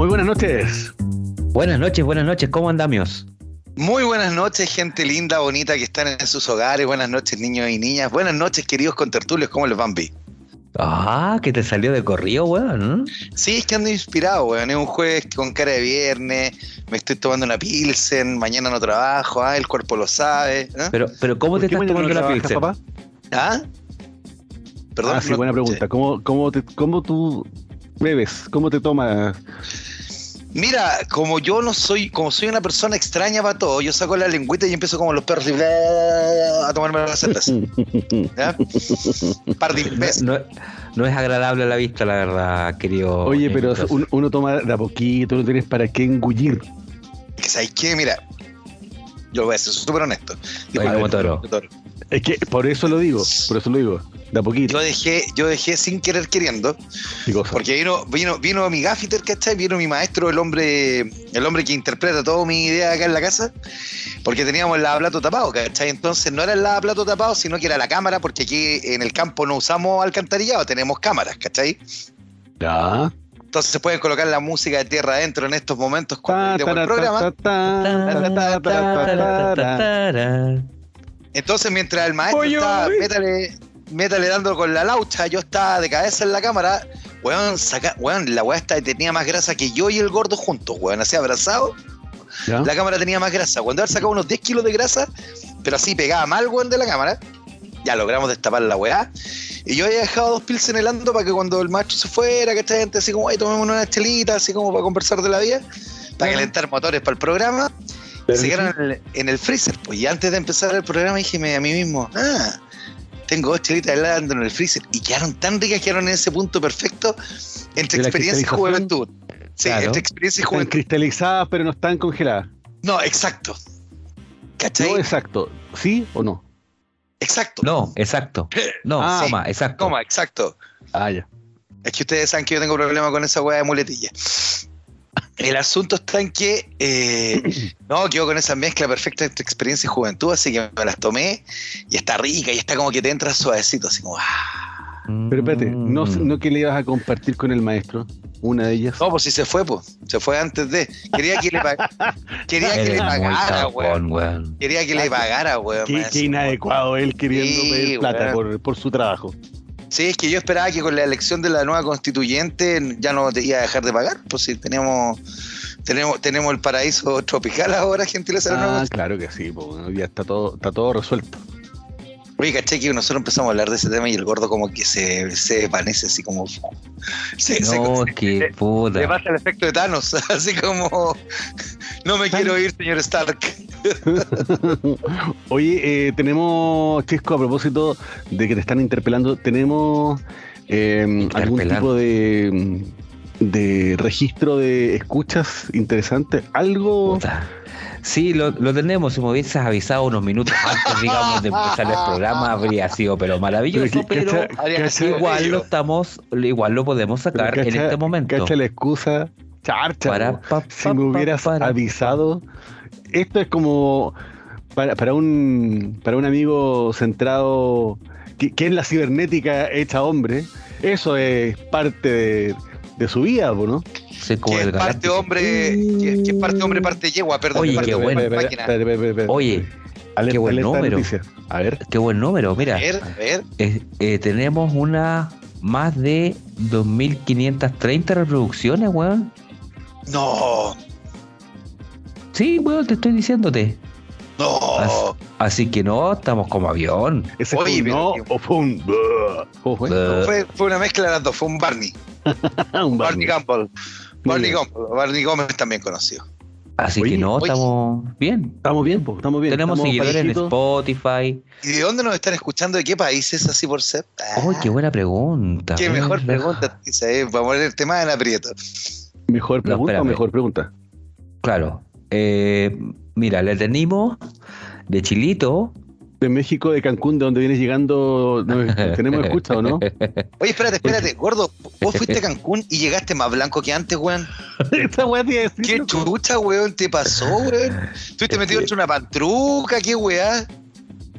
Muy buenas noches. Buenas noches, buenas noches, ¿cómo andamios? Muy buenas noches, gente linda, bonita que están en sus hogares. Buenas noches, niños y niñas. Buenas noches, queridos contertulios. ¿Cómo les van? Ah, que te salió de corrido, weón. Sí, es que ando inspirado, weón. Es un jueves con cara de viernes. Me estoy tomando una pilsen. Mañana no trabajo. Ah, el cuerpo lo sabe. ¿eh? Pero, pero ¿cómo te estás tomando la pilsen? Papá? ¿Ah? Perdón. Ah, sí, buena pregunta. ¿Cómo, cómo, te, ¿Cómo tú bebes? ¿Cómo te tomas? Mira, como yo no soy, como soy una persona extraña para todo, yo saco la lengüita y empiezo como los perros a tomarme las setas. ¿Ya? Par de no, no, es agradable a la vista, la verdad, querido. Oye, pero uno, toma de a poquito, no tienes para qué engullir. Es que, ¿sabes qué? Mira, yo voy a ser súper honesto. como toro. Es que por eso lo digo, por eso lo digo. De a poquito. Yo dejé, yo dejé sin querer queriendo. Porque vino, vino, vino mi gaffiter, ¿cachai? Vino mi maestro, el hombre, el hombre que interpreta toda mi idea acá en la casa. Porque teníamos el lavaplato tapado, ¿cachai? Entonces no era el lavaplato tapado, sino que era la cámara, porque aquí en el campo no usamos alcantarillado, tenemos cámaras, ¿cachai? Ya. Entonces se pueden colocar la música de tierra adentro en estos momentos cuando el programa. Entonces, mientras el maestro estaba, métale, métale dando con la laucha, yo estaba de cabeza en la cámara, weón, saca, weón, la weá esta tenía más grasa que yo y el gordo juntos, weón, así abrazado. La cámara tenía más grasa. Cuando él sacado unos 10 kilos de grasa, pero así pegaba mal, weón, de la cámara, ya logramos destapar la weá. Y yo había dejado dos pills en el ando para que cuando el maestro se fuera, que esta gente así como, ay, tomemos una chelita, así como para conversar de la vida, para calentar motores para el programa. Se quedaron en el, freezer, pues. Y antes de empezar el programa dije a mí mismo, ah, tengo dos chelitas helando en el freezer y quedaron tan ricas, quedaron en ese punto perfecto entre experiencia y juventud. Sí, entre experiencia y juventud. Están cristalizadas, pero no están congeladas. No, exacto. ¿Cachai? No, exacto. ¿Sí o no? Exacto. No, exacto. No, ah, coma, exacto. Coma, exacto. Ah, ya. Es que ustedes saben que yo tengo problema con esa weá de muletilla. El asunto está en que eh, no, quedo con esa mezcla perfecta entre experiencia y juventud, así que me las tomé y está rica y está como que te entra suavecito, así como. Ah. Pero espérate, ¿no. ¿no que le ibas a compartir con el maestro? Una de ellas. No, pues si se fue, pues. Se fue antes de. Quería que le, Quería que le pagara, weón. Quería que le pagara, weón. Qué, qué inadecuado él queriendo pedir plata por, por su trabajo. Sí, es que yo esperaba que con la elección de la nueva constituyente ya no te iba a dejar de pagar, pues si tenemos tenemos tenemos el paraíso tropical ahora, gentileza. Ah, claro que sí, pues, ya está todo está todo resuelto. Oye, caché que nosotros empezamos a hablar de ese tema y el gordo como que se, se desvanece así como... Se, no, qué puta. Le pasa el efecto de Thanos, así como... No me quiero ir, señor Stark. Oye, eh, tenemos, Chisco, a propósito de que te están interpelando, tenemos eh, algún tipo de, de registro de escuchas interesante, algo... Sí, lo, tenemos. Si me hubieses avisado unos minutos antes, digamos, de empezar el programa, habría sido pero maravilloso. Pero, igual lo estamos, igual lo podemos sacar en este momento. Cacha la excusa, charcha. si me hubieras avisado esto es como para, para, un, para un amigo centrado, que, es la cibernética hecha hombre, eso es parte de, su vida, ¿no? Como que es parte hombre, que, es parte hombre, parte yegua, perdón. Oye, qué bueno. Oye, qué buen número. A ver. Qué buen número, mira. A ver, a ver. Eh, tenemos una más de 2.530 reproducciones, weón. No. Sí, bueno, te estoy diciéndote. No. Así, que no, estamos como avión. ¿Ese fue un no o fue un... fue? Fue, una mezcla de las dos, fue un Barney. un Barney. Barney Campbell. Barney Campbell. Barney Gómez también conocido. Así que no, estamos bien. Estamos bien, estamos bien. Tenemos seguidores en Spotify. ¿Y de dónde nos están escuchando? ¿De qué países así por ser? ¡Uy, qué buena pregunta! Qué mejor pregunta, Vamos a poner el tema en aprieto. ¿Mejor pregunta o mejor pregunta? Claro. Eh, mira, le tenemos de Chilito. De México, de Cancún, de donde vienes llegando, tenemos escucha o no? Oye, espérate, espérate, gordo, vos fuiste a Cancún y llegaste más blanco que antes, weón. Esta weá ¿Qué chucha, weón, te pasó, weón? Estuviste metido entre una pantruca, qué weá.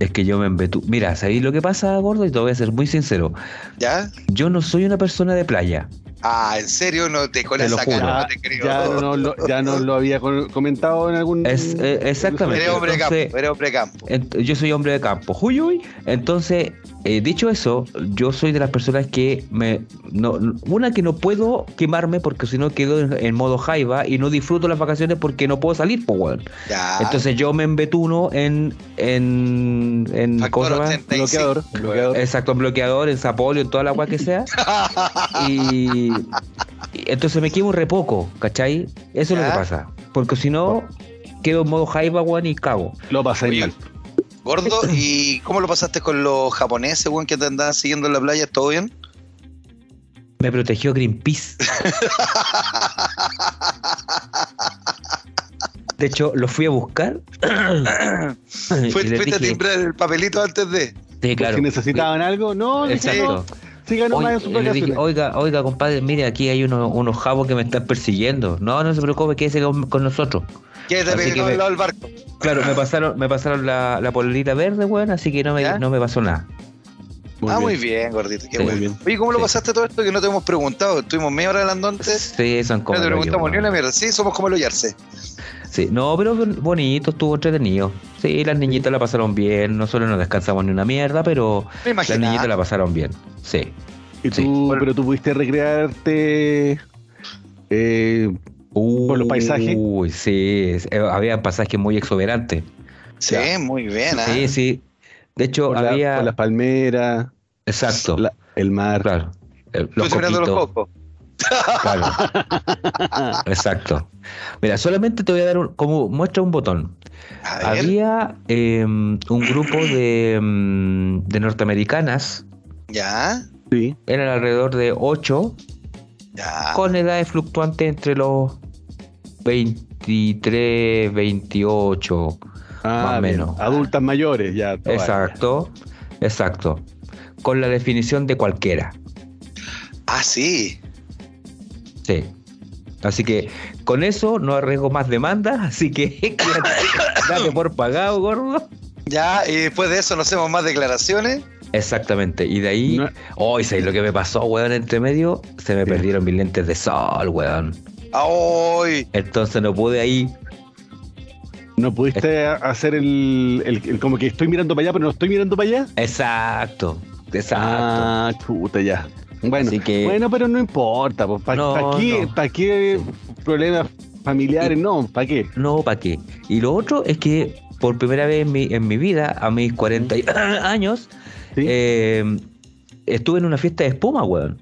Es que yo me embetu... Mira, ¿sabéis lo que pasa, gordo? Y te voy a ser muy sincero. ¿Ya? Yo no soy una persona de playa. Ah, ¿en serio? No te con esa cara, no te creo. Ya no, lo, ya no lo había comentado en algún. Es, eh, exactamente. Eres hombre de campo. Eres hombre de campo. yo soy hombre de campo. Uy, Entonces, eh, dicho eso, yo soy de las personas que me. No, una que no puedo quemarme porque si no quedo en, modo jaiba y no disfruto las vacaciones porque no puedo salir, pues, weón. Entonces yo me embetuno en. en. en bloqueador, bloqueador. Exacto, en bloqueador, en zapolio, en toda la agua que sea. y entonces me quemo re poco, ¿cachai? Eso es lo que pasa. Porque si no, quedo en modo jaiba, weón, y cago. Lo pasé mal. Gordo, ¿y cómo lo pasaste con los japoneses, weón, que te andaban siguiendo en la playa? ¿Todo bien? Me protegió Greenpeace. De hecho, lo fui a buscar. fuiste a timbrar el papelito antes de. Sí, claro. Si necesitaban algo, no, Exacto. Sigan en su le dije, oiga, oiga, compadre, mire, aquí hay unos, unos jabos que me están persiguiendo. No, no se preocupe, quédese con, con nosotros. Quédese pegado al lado del barco. Claro, me pasaron, me pasaron la, la polerita verde, weón, así que no me, no me pasó nada. ah, muy bien, gordito, qué muy bien. Oye, ¿cómo lo pasaste todo esto que no te hemos preguntado? Estuvimos media hora hablando antes. Sí, son como. No te preguntamos ni una mierda. Sí, somos como el Oyarse. Sí, no, pero bonito, estuvo entretenido. Sí, las niñitas la pasaron bien. Nosotros no descansamos ni una mierda, pero las niñitas la pasaron bien. Sí. ¿Y tú, pero tú pudiste recrearte eh, por los paisajes? Uy, sí, eh, había pasajes muy exuberantes. Sí, muy bien. ¿eh? Sí, sí. De hecho, había. las palmeras. Exacto. el mar. Claro. los los cocos. Claro. Exacto. Mira, solamente te voy a dar un, como muestra un botón. Había em, un grupo de, em, de norteamericanas. Ya. Sí. Eran alrededor de 8. Ya. Con edades fluctuantes entre los 23, 28. Ah, más o menos. Adultas mayores, ya. Exacto. Exacto. Con la definición de cualquiera. Ah, sí. Sí. Así que con eso no arriesgo más demandas, así que date por pagado, gordo. Ya, y después de eso no hacemos más declaraciones. Exactamente, y de ahí, hoy oh, lo que me pasó, weón, entre medio? Se me perdieron mis lentes de sol, weón. ¡Ay! Entonces no pude ahí. ¿No pudiste hacer el, el, como que estoy mirando para allá, pero no estoy mirando para allá? Exacto, exacto. Ah, puta, ya. Bueno, bueno, pero no importa, pues, ¿para qué, problemas familiares? No, ¿para qué? No, ¿para qué? Y lo otro es que por primera vez en mi, en mi vida, a mis 40 años, eh, estuve en una fiesta de espuma, weón.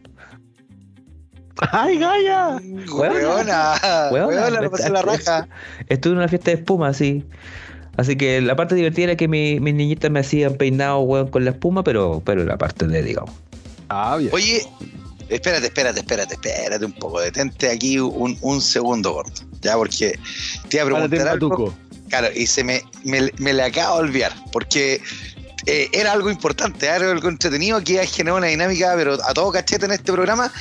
¡Ay, Gaya! Weona, weona, me pasé la raja. Estuve en una fiesta de espuma, sí. Así que la parte divertida era que mis niñitas me hacían peinado, weón, con la espuma, pero, pero la parte de, digamos. Ah, bien. Oye, espérate, espérate, espérate, espérate un poco. Detente aquí un, un segundo, gordo. Ya, porque te iba a preguntar algo. Claro, y se me, me, me le acaba de olvidar, porque eh, era algo importante, era algo entretenido que ha generado una dinámica, pero a todo cachete en este programa.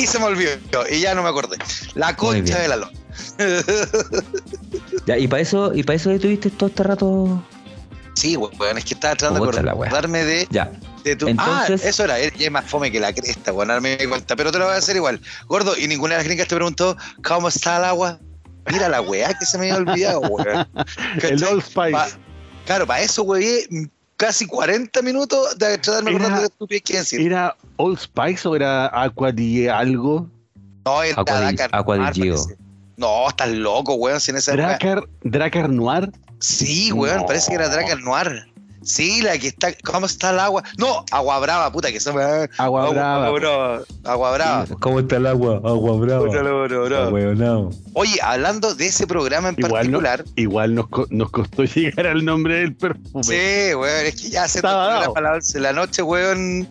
Y se me olvidó, y ya no me acordé. La concha de la lona. ya, y para eso, y para eso estuviste todo este rato. Sí, weón, es que estaba tratando de acordarme de, ya. Ah, eso era, es más fome que la cresta, weón, no me di cuenta, pero te lo voy a hacer igual. Gordo, y ninguna de las gringas te preguntó, ¿cómo está el agua? Mira la weá que se me había olvidado, weón. el Old Spice. claro, para eso, weón, casi 40 minutos de tratarme de tu pie que decir. ¿Era Old Spice o era Aqua di algo? No, era Aqua di Gio. No, estás loco, weón, sin esa Dracar, Dracar Noir. Sí, weón, parece que era Dracar Noir. Sí, la que está. ¿Cómo está el agua? No, agua brava, puta, que se me. Agua, brava. Agua brava. Agua brava. ¿Cómo está el agua? Agua brava. Agua brava. Oye, hablando de ese programa en particular. igual nos, nos costó llegar al nombre del perfume. Sí, weón, es que ya se para la noche, weón.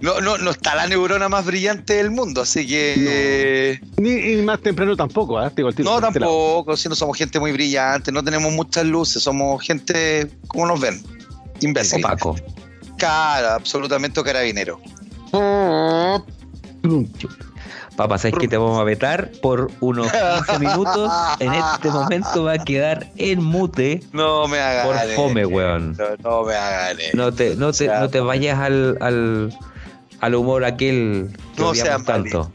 No, no, no está la neurona más brillante del mundo, así que. Ni, más temprano tampoco, ¿eh? no, tampoco, si no somos gente muy brillante, no tenemos muchas luces, somos gente como nos ven imbécil. Paco. Cara, absolutamente carabinero. Papá, ¿sabes que te vamos a vetar por unos 15 minutos? En este momento va a quedar en mute. No me hagas. Por fome, weón. No, me hagas. No te, no te, no te vayas al, al, al humor aquel no sea tanto.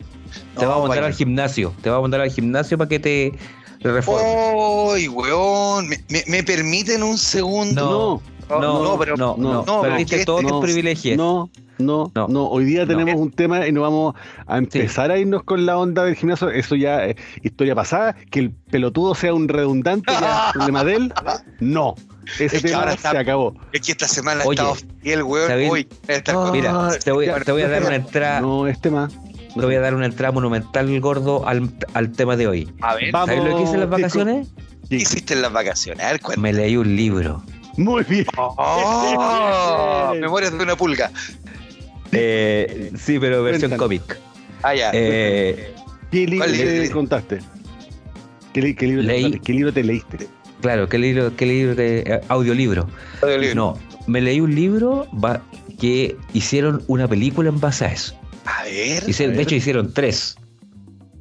Te va a mandar al gimnasio. Te va a mandar al gimnasio para que te reforme. ¡Ay, weón! ¿Me, permiten un segundo? No, no, no, pero no, no, no perdiste todos tus privilegios. No, no, no, Hoy día tenemos un tema y no vamos a empezar a irnos con la onda del gimnasio. Eso ya es historia pasada. Que el pelotudo sea un redundante, ya problema de él. No. Ese tema se acabó. Es que esta semana ha estado fiel, weón. mira, te voy, te voy a dar una entrada. No, este más. Te voy a dar una entrada monumental, gordo, al, al tema de hoy. A ver, ¿sabes lo que hice en las vacaciones? ¿Qué hiciste en las vacaciones? A ver, Me leí un libro. Muy bien. Oh, memorias de una pulga. Eh, sí, pero versión cómic. Ah, ya. Eh, ¿Qué libro te contaste? ¿Qué, libro, te, ¿Qué, libro, te leíste? Claro, ¿qué libro, qué libro de eh, audiolibro? audiolibro? No, me leí un libro que hicieron una película en base a eso. A ver. De hecho, hicieron tres.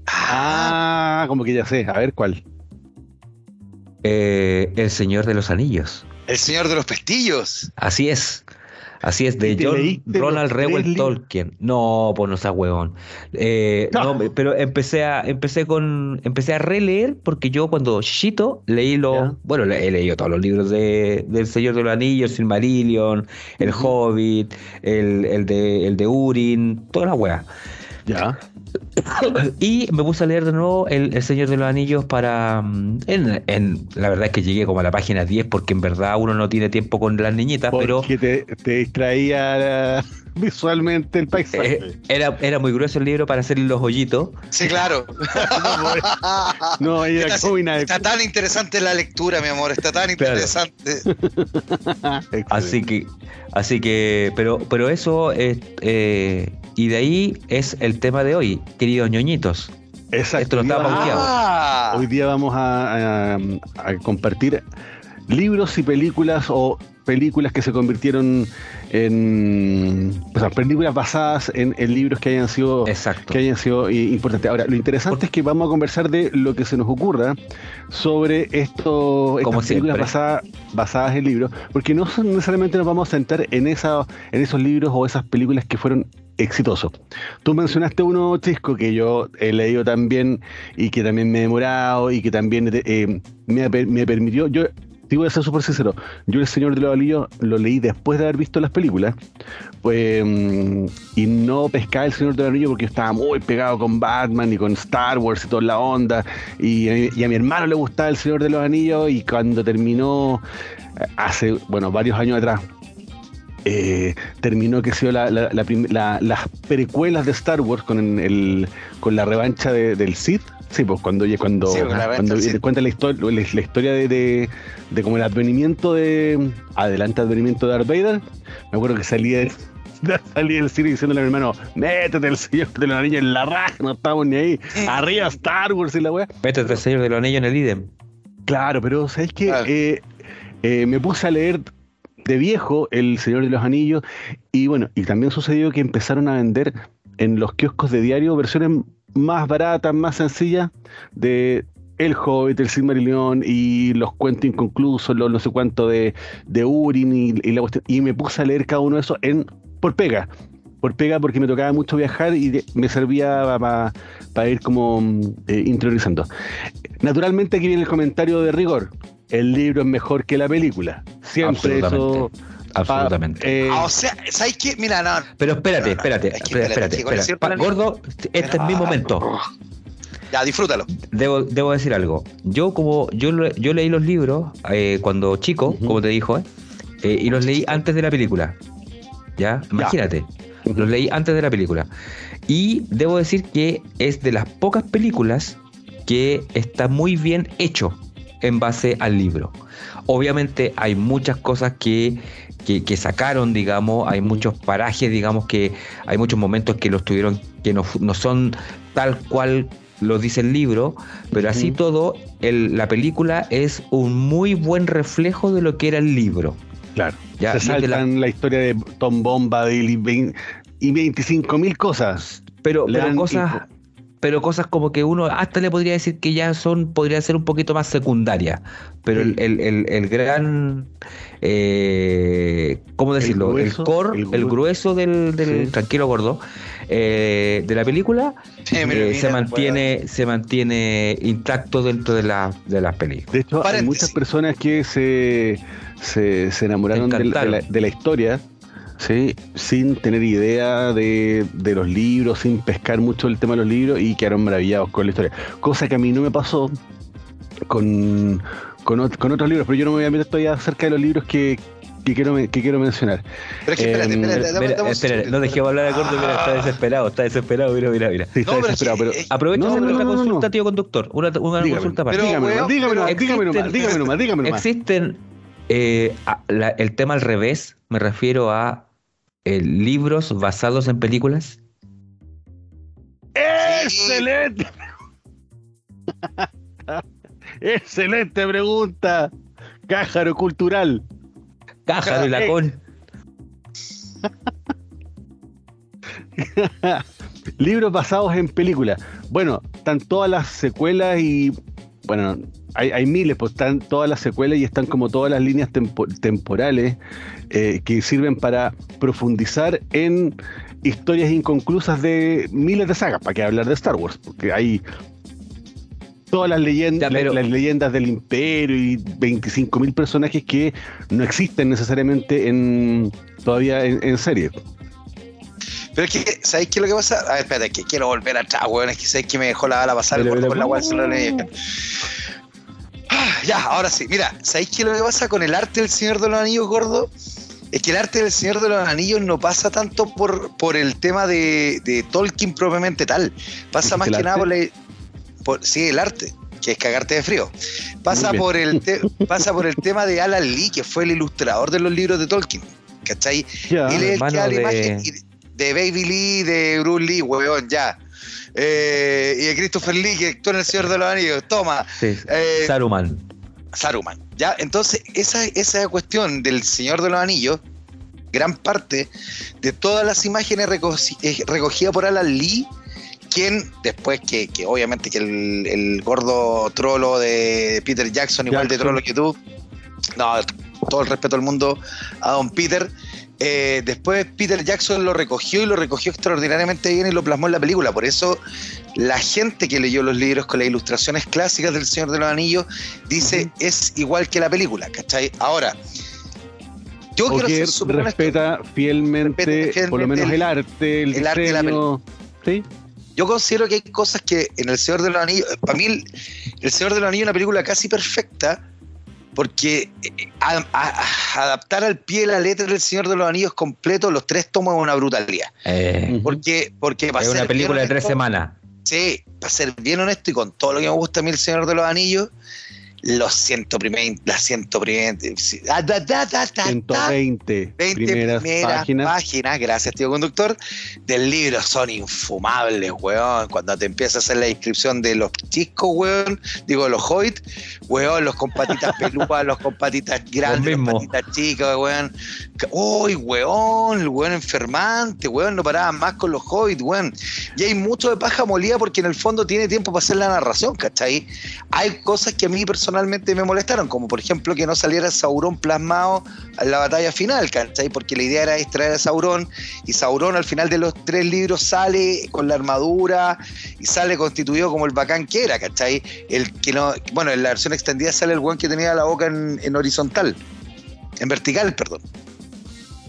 Ah, como que ya sé. A ver cuál. Eh, el Señor de los Anillos. El Señor de los Pestillos. Así es. Así es, de John Ronald Reuel Tolkien. No, pues no sea huevón. Eh, no. pero empecé a, empecé con, empecé a releer porque yo cuando chiquito leí los, bueno, he leído todos los libros de, del Señor de los Anillos, Silmarillion, El Hobbit, el, el, de, el de Urin, toda la wea. Ya. Y me puse a leer de nuevo El, Señor de los Anillos para... Mm, en, la verdad es que llegué como a la página 10 porque en verdad uno no tiene tiempo con las niñitas, pero... Te, te distraía visualmente el paisaje. Eh, era, era muy grueso el libro para hacer los hoyitos. Sí, claro. no, está, tan interesante la lectura, mi amor, está tan interesante. así que, así que, pero, pero eso es... Eh, y de ahí es el tema de hoy, queridos ñoñitos. Exacto. Esto lo estaba Hoy día vamos a, compartir libros y películas o películas que se convirtieron en o sea, películas basadas en, libros que hayan sido que hayan sido importantes. Ahora, lo interesante es que vamos a conversar de lo que se nos ocurra sobre esto, estas películas basadas, basadas en libros, porque no necesariamente nos vamos a centrar en esa, en esos libros o esas películas que fueron exitoso. Tú mencionaste uno, Chisco, que yo he leído también y que también me he demorado y que también eh, me, me, permitió. Yo te voy a ser súper sincero. Yo, El Señor de los Anillos, lo leí después de haber visto las películas. Pues, mm, y no pescaba El Señor de los Anillos porque yo estaba muy pegado con Batman y con Star Wars y toda la onda. Y, y a mi hermano le gustaba El Señor de los Anillos. Y cuando terminó, eh, hace, bueno, varios años atrás, eh, terminó que sido la, las precuelas de Star Wars con el con la revancha del Sith. Sí, pues cuando cuando, cuando cuenta la historia la, historia de, de, como el advenimiento de adelante advenimiento de Darth Vader, me acuerdo que salía salía el cine diciéndole a mi hermano, métete el señor de los anillos en la raja, no estamos ni ahí, arriba Star Wars y la weá. Métete el señor de los anillos en el idem. Claro, pero ¿sabes qué? Eh, eh, me puse a leer de viejo El Señor de los Anillos. Y bueno, y también sucedió que empezaron a vender en los kioscos de diario versiones más baratas, más sencillas de El Hobbit, El Silmarillion y los cuentos inconclusos, los no sé cuánto de, de Urin y, la Y me puse a leer cada uno de esos en, por pega. Por pega porque me tocaba mucho viajar y me servía para ir como eh, interiorizando. Naturalmente aquí viene el comentario de rigor el libro es mejor que la película. Siempre eso. Absolutamente. Eh, ah, o sea, ¿sabes qué? Mira, no. Pero espérate, espérate, espérate. espérate, Gordo, este es mi momento. Ya, disfrútalo. Debo, debo decir algo. Yo, como yo, yo leí los libros eh, cuando chico, como te dijo, eh, y los leí antes de la película. ¿Ya? Imagínate. Los leí antes de la película. Y debo decir que es de las pocas películas que está muy bien hecho en base al libro. Obviamente hay muchas cosas que, que, sacaron, digamos, hay muchos parajes, digamos, que hay muchos momentos que los tuvieron, que no, no son tal cual lo dice el libro, pero así todo, el, la película es un muy buen reflejo de lo que era el libro. Claro. Ya, Se saltan la... historia de Tom Bomba y 25 mil cosas. Pero, pero cosas pero cosas como que uno hasta le podría decir que ya son, podría ser un poquito más secundaria, pero el, el, el, gran, eh, ¿cómo decirlo? El, core, el grueso del, del tranquilo gordo, eh, de la película eh, se mantiene se mantiene intacto dentro de, la, de las películas. De hecho, hay muchas personas que se, se, enamoraron de la, de la, historia. ¿Sí? sin tener idea de, de, los libros, sin pescar mucho el tema de los libros y quedaron maravillados con la historia. Cosa que a mí no me pasó con, con, otros libros, pero yo no me voy a meter todavía acerca de los libros que, que quiero, que quiero mencionar. Pero es que espérate, em, espérate, espérate, no dejemos hablar de corto, mira, está desesperado, está desesperado, mira, mira, mira. Sí, está desesperado, pero, aprovecha no, una consulta, tío conductor, una, una consulta para. Dígame, dígame, dígame nomás, dígame nomás, dígame nomás. Existen eh, la, el tema al revés, me refiero a eh, libros basados en películas. ¡Excelente! Excelente pregunta. Cájaro cultural. Cájaro y lacón. Libros basados en películas. Bueno, están todas las secuelas y. Bueno, hay, miles, pues están todas las secuelas y están como todas las líneas temporales eh, que sirven para profundizar en historias inconclusas de miles de sagas, para que hablar de Star Wars, porque hay todas las leyendas, las leyendas del imperio y 25.000 personajes que no existen necesariamente en todavía en, serie. Pero es que, ¿sabéis qué es lo que pasa? A ver, espérate, que quiero volver atrás, weón. Es que sabéis que me dejó la bala pasar por, la ah, Ya, ahora sí. Mira, ¿sabéis qué es lo que pasa con el arte del Señor de los Anillos, gordo? Es que el arte del Señor de los Anillos no pasa tanto por, por el tema de, de Tolkien propiamente tal. Pasa más que nada por la sí, el arte, que es cagarte de frío. Pasa por, el pasa por el tema de Alan Lee, que fue el ilustrador de los libros de Tolkien. ¿Cachai? Él es el que da la imagen de Baby Lee, de Bruce Lee, weón, ya. Eh, y de Christopher Lee, que actuó en El Señor de los Anillos. Toma. Eh, Saruman. Saruman. Ya, entonces, esa, esa cuestión del Señor de los Anillos, gran parte de todas las imágenes eh, recogidas por Alan Lee quien después que, obviamente que el, gordo trolo de Peter Jackson, igual de trolo que tú, no, todo el respeto al mundo a don Peter, eh, después Peter Jackson lo recogió y lo recogió extraordinariamente bien y lo plasmó en la película. Por eso la gente que leyó los libros con las ilustraciones clásicas del Señor de los Anillos dice es igual que la película, ¿cachai? Ahora, yo quiero ser respeta fielmente, por lo menos el, arte, el, arte de la película. ¿Sí? Yo considero que hay cosas que en El Señor de los Anillos, para mí El, Señor de los Anillos es una película casi perfecta, porque eh, adaptar al pie la letra del Señor de los Anillos completo, los tres tomos es una brutalidad. Eh, porque, porque es una película de tres semanas. Sí, para ser bien honesto y con todo lo que me gusta a mí El Señor de los Anillos, los 120, las 120, 120 primeras, páginas. gracias tío conductor, del libro son infumables, weón. Cuando te empiezas a hacer la inscripción de los chicos, weón, digo los hobbits, weón, los con patitas peludas, los con patitas grandes, los patitas chicas, weón. Uy, weón, el weón enfermante, weón, no paraban más con los hobbits, weón. Y hay mucho de paja molida porque en el fondo tiene tiempo para hacer la narración, ¿cachai? Hay cosas que a mí personalmente personalmente me molestaron, como por ejemplo que no saliera Sauron plasmado en la batalla final, ¿cachai? Porque la idea era extraer a Sauron y Sauron al final de los tres libros sale con la armadura y sale constituido como el bacán que era, ¿cachai? El que no, bueno, en la versión extendida sale el buen que tenía la boca en, horizontal, en vertical, perdón.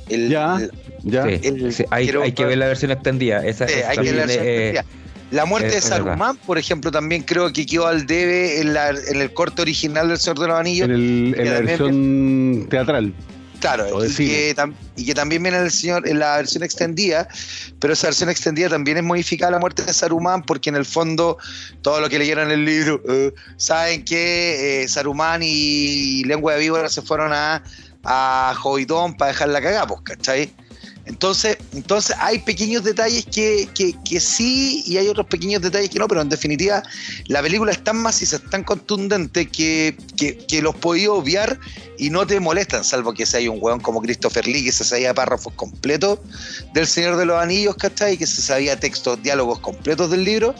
ya, ya. hay, que ver la versión extendida. Esa, hay que ver la versión extendida. La muerte de Saruman, por ejemplo, también creo que quedó al debe en, la, en el corte original del Señor de los Anillos. En, la versión teatral. Claro, y que, también viene en, el señor, en la versión extendida, pero esa versión extendida también es modificada la muerte de Saruman, porque en el fondo, todo lo que leyeron en el libro, eh, saben que eh, Saruman y Lengua de Víbora se fueron a, a Jovidón para dejar la cagada, pues, ¿cachai? Entonces, entonces hay pequeños detalles que, sí y hay otros pequeños detalles que no, pero en definitiva la película es tan maciza, es tan contundente que, los podías obviar y no te molestan, salvo que sea un hueón como Christopher Lee que se sabía párrafos completos del Señor de los Anillos, ¿cachai? Que se sabía textos, diálogos completos del libro,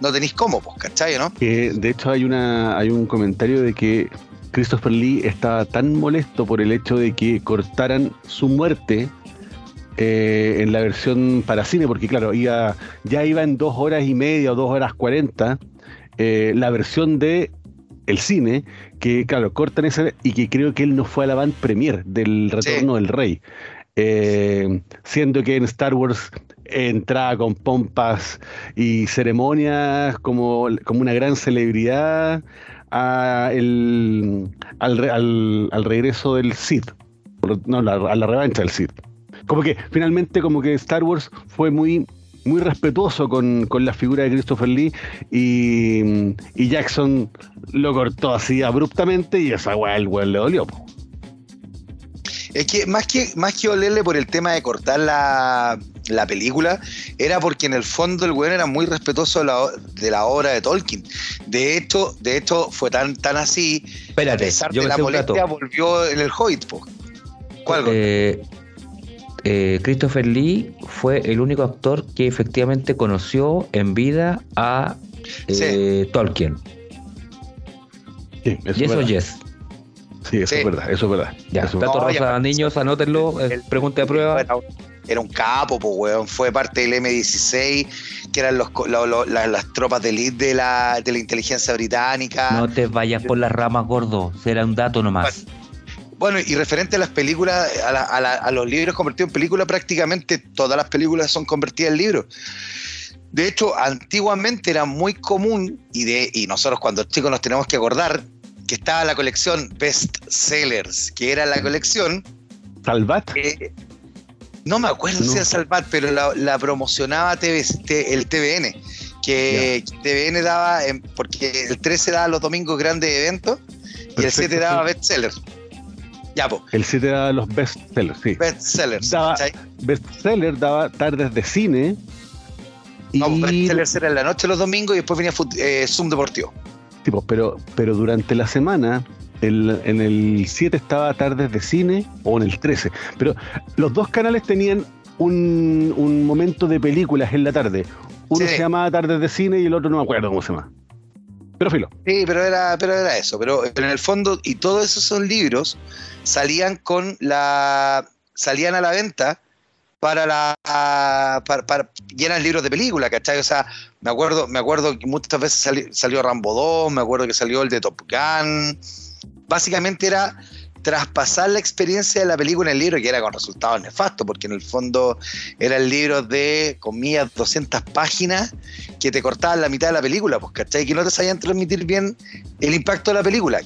no tenéis cómo, pues, ¿cachai? ¿no? de hecho hay, una, hay un comentario de que Christopher Lee estaba tan molesto por el hecho de que cortaran su muerte eh, en la versión para cine, porque claro, iba, ya iba en dos horas y media o dos horas cuarenta, eh, la versión de el cine, que claro, cortan esa y que creo que él no fue a la band premier del Retorno del Rey. Eh, siendo que en Star Wars entraba con pompas y ceremonias como, como una gran celebridad al, al, regreso del Sith, no, a la revancha del Sith. Como que finalmente como que Star Wars fue muy muy respetuoso con, la figura de Christopher Lee y, Jackson lo cortó así abruptamente y esa weá el weón le dolió. Es que más que más que olerle por el tema de cortar la, película, era porque en el fondo el weón era muy respetuoso de la, obra de Tolkien. De hecho, de hecho fue tan, tan así. Espérate, yo la molestia volvió en el Hobbit, ¿Cuál? Eh, eh, Christopher Lee fue el único actor que efectivamente conoció en vida a eh, Tolkien. Sí, eso yes. Sí, eso es verdad, eso es verdad. Ya, eso dato rosa, niños, anótenlo, eh, pregunta de prueba. Era un, capo, pues, weón. Fue parte del M16, que eran los, las, tropas de élite de la, de la inteligencia británica. No te vayas por las ramas, gordo. Será un dato nomás. Bueno, y referente a las películas, a, los libros convertidos en películas, prácticamente todas las películas son convertidas en libros. De hecho, antiguamente era muy común, y, de, y nosotros cuando chicos nos tenemos que acordar, que estaba la colección Best Sellers, que era la colección... ¿Salvat? no me acuerdo si era Salvat, pero la, promocionaba TV, el TVN, que TVN daba, porque el 13 daba los domingos grandes eventos, y el 7 daba Best Sellers. Ya, El 7 daba los bestsellers, sí. Bestsellers. Daba, bestseller daba tardes de cine. Y... No, bestsellers era en la noche los domingos y después venía eh, Zoom Deportivo. Tipo, pero, pero durante la semana, en el 7 estaba tardes de cine o en el 13. Pero los dos canales tenían un, un momento de películas en la tarde. Uno se llamaba Tardes de Cine y el otro no me acuerdo cómo se llama. Pero filo. Sí, pero era, pero era eso. Pero en el fondo, y todos esos son libros salían con la salían a la venta para la para, para llenan libros de película, ¿cachai? O sea, me acuerdo, me acuerdo que muchas veces salió Rambo 2, me acuerdo que salió el de Top Gun. Básicamente era traspasar la experiencia de la película en el libro, que era con resultados nefastos, porque en el fondo era el libro de, comillas, 200 páginas que te cortaban la mitad de la película, pues, ¿cachai? Que no te sabían transmitir bien el impacto de la película.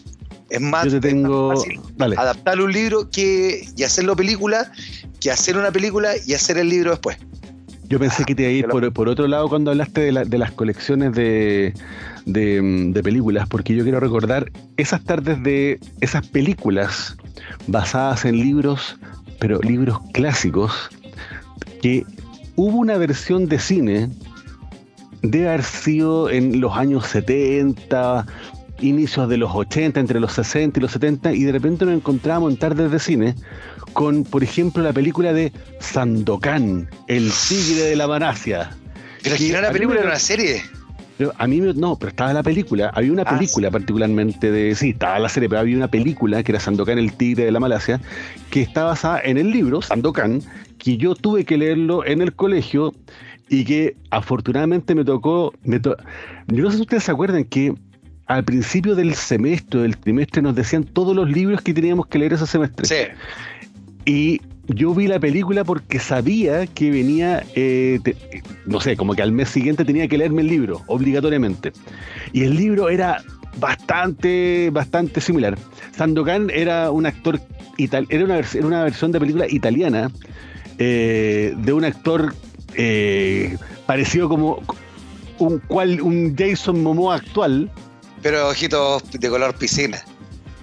Es más, fácil adaptar un libro que, y hacerlo película que hacer una película y hacer el libro después. Yo pensé que te iba a ir por, por otro lado cuando hablaste de, de las colecciones de, de, películas, porque yo quiero recordar esas tardes de esas películas basadas en libros, pero libros clásicos, que hubo una versión de cine, debe haber sido en los años 70 inicios de los 80, entre los 60 y los 70, y de repente nos encontramos en tardes de cine con, por ejemplo, la película de Sandokan, El Tigre de la Manacia. Pero que era una película, era una serie. a mí no, pero estaba la película. Había una ah, película particularmente de. Sí, estaba la serie, pero había una película que era Sandokan, el tigre de la Malasia, que está basada en el libro Sandokan, que yo tuve que leerlo en el colegio y que afortunadamente me tocó. yo no sé si ustedes se acuerdan que al principio del semestre, del trimestre, nos decían todos los libros que teníamos que leer ese semestre. Sí. Y yo vi la película porque sabía que venía, eh, no sé, como que al mes siguiente tenía que leerme el libro, obligatoriamente. Y el libro era bastante, bastante similar. Sandokan era un actor, ital era, una era una versión de película italiana eh, de un actor eh, parecido como un, cual, un Jason Momoa actual, pero ojitos de color piscina.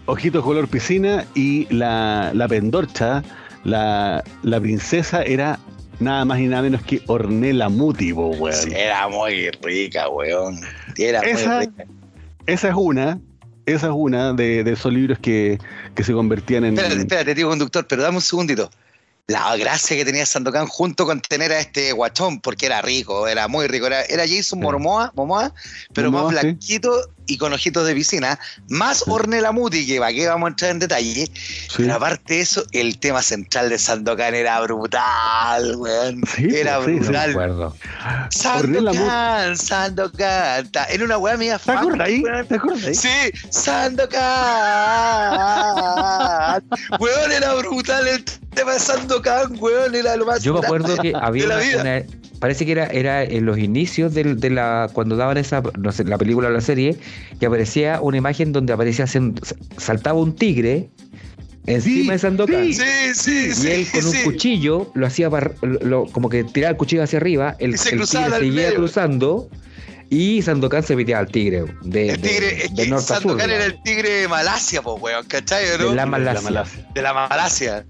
Ojitos color piscina y la, la pendorcha, la, la princesa era nada más y nada menos que Ornella Muti, weón. era muy rica, weón. Era esa, muy rica. Esa es una, esa es una de, de esos libros que, que, se convertían en. Espérate, espérate, tío conductor, pero dame un segundito. La gracia que tenía Sandokan junto con tener a este guachón, porque era rico, era muy rico. Era, era Jason Momoa, Momoa, pero más blanquito y con ojitos de piscina, más Ornella Muti, que va que vamos a entrar en detalle. Pero aparte de eso, el tema central de Sandokan era brutal, weón. era brutal. Sandokan, Sandokan. Era una weá mía ¿Te acuerdas ahí? ¿Te acuerdas Sí, Sandokan. weón, era brutal el tema de Sandokan, weón. Era lo más Yo me acuerdo que había una, parece que era, era en los inicios de, la cuando daban esa no sé, la película o la serie que aparecía una imagen donde aparecía saltaba un tigre encima de Sandokan sí, sí, y él con un cuchillo lo hacía como que tiraba el cuchillo hacia arriba el, tigre seguía cruzando y Sandokan se metía al tigre de, el tigre, de, de Sandokan era el tigre de Malasia, pues, weón, ¿cachai? De la Malasia. De la Malasia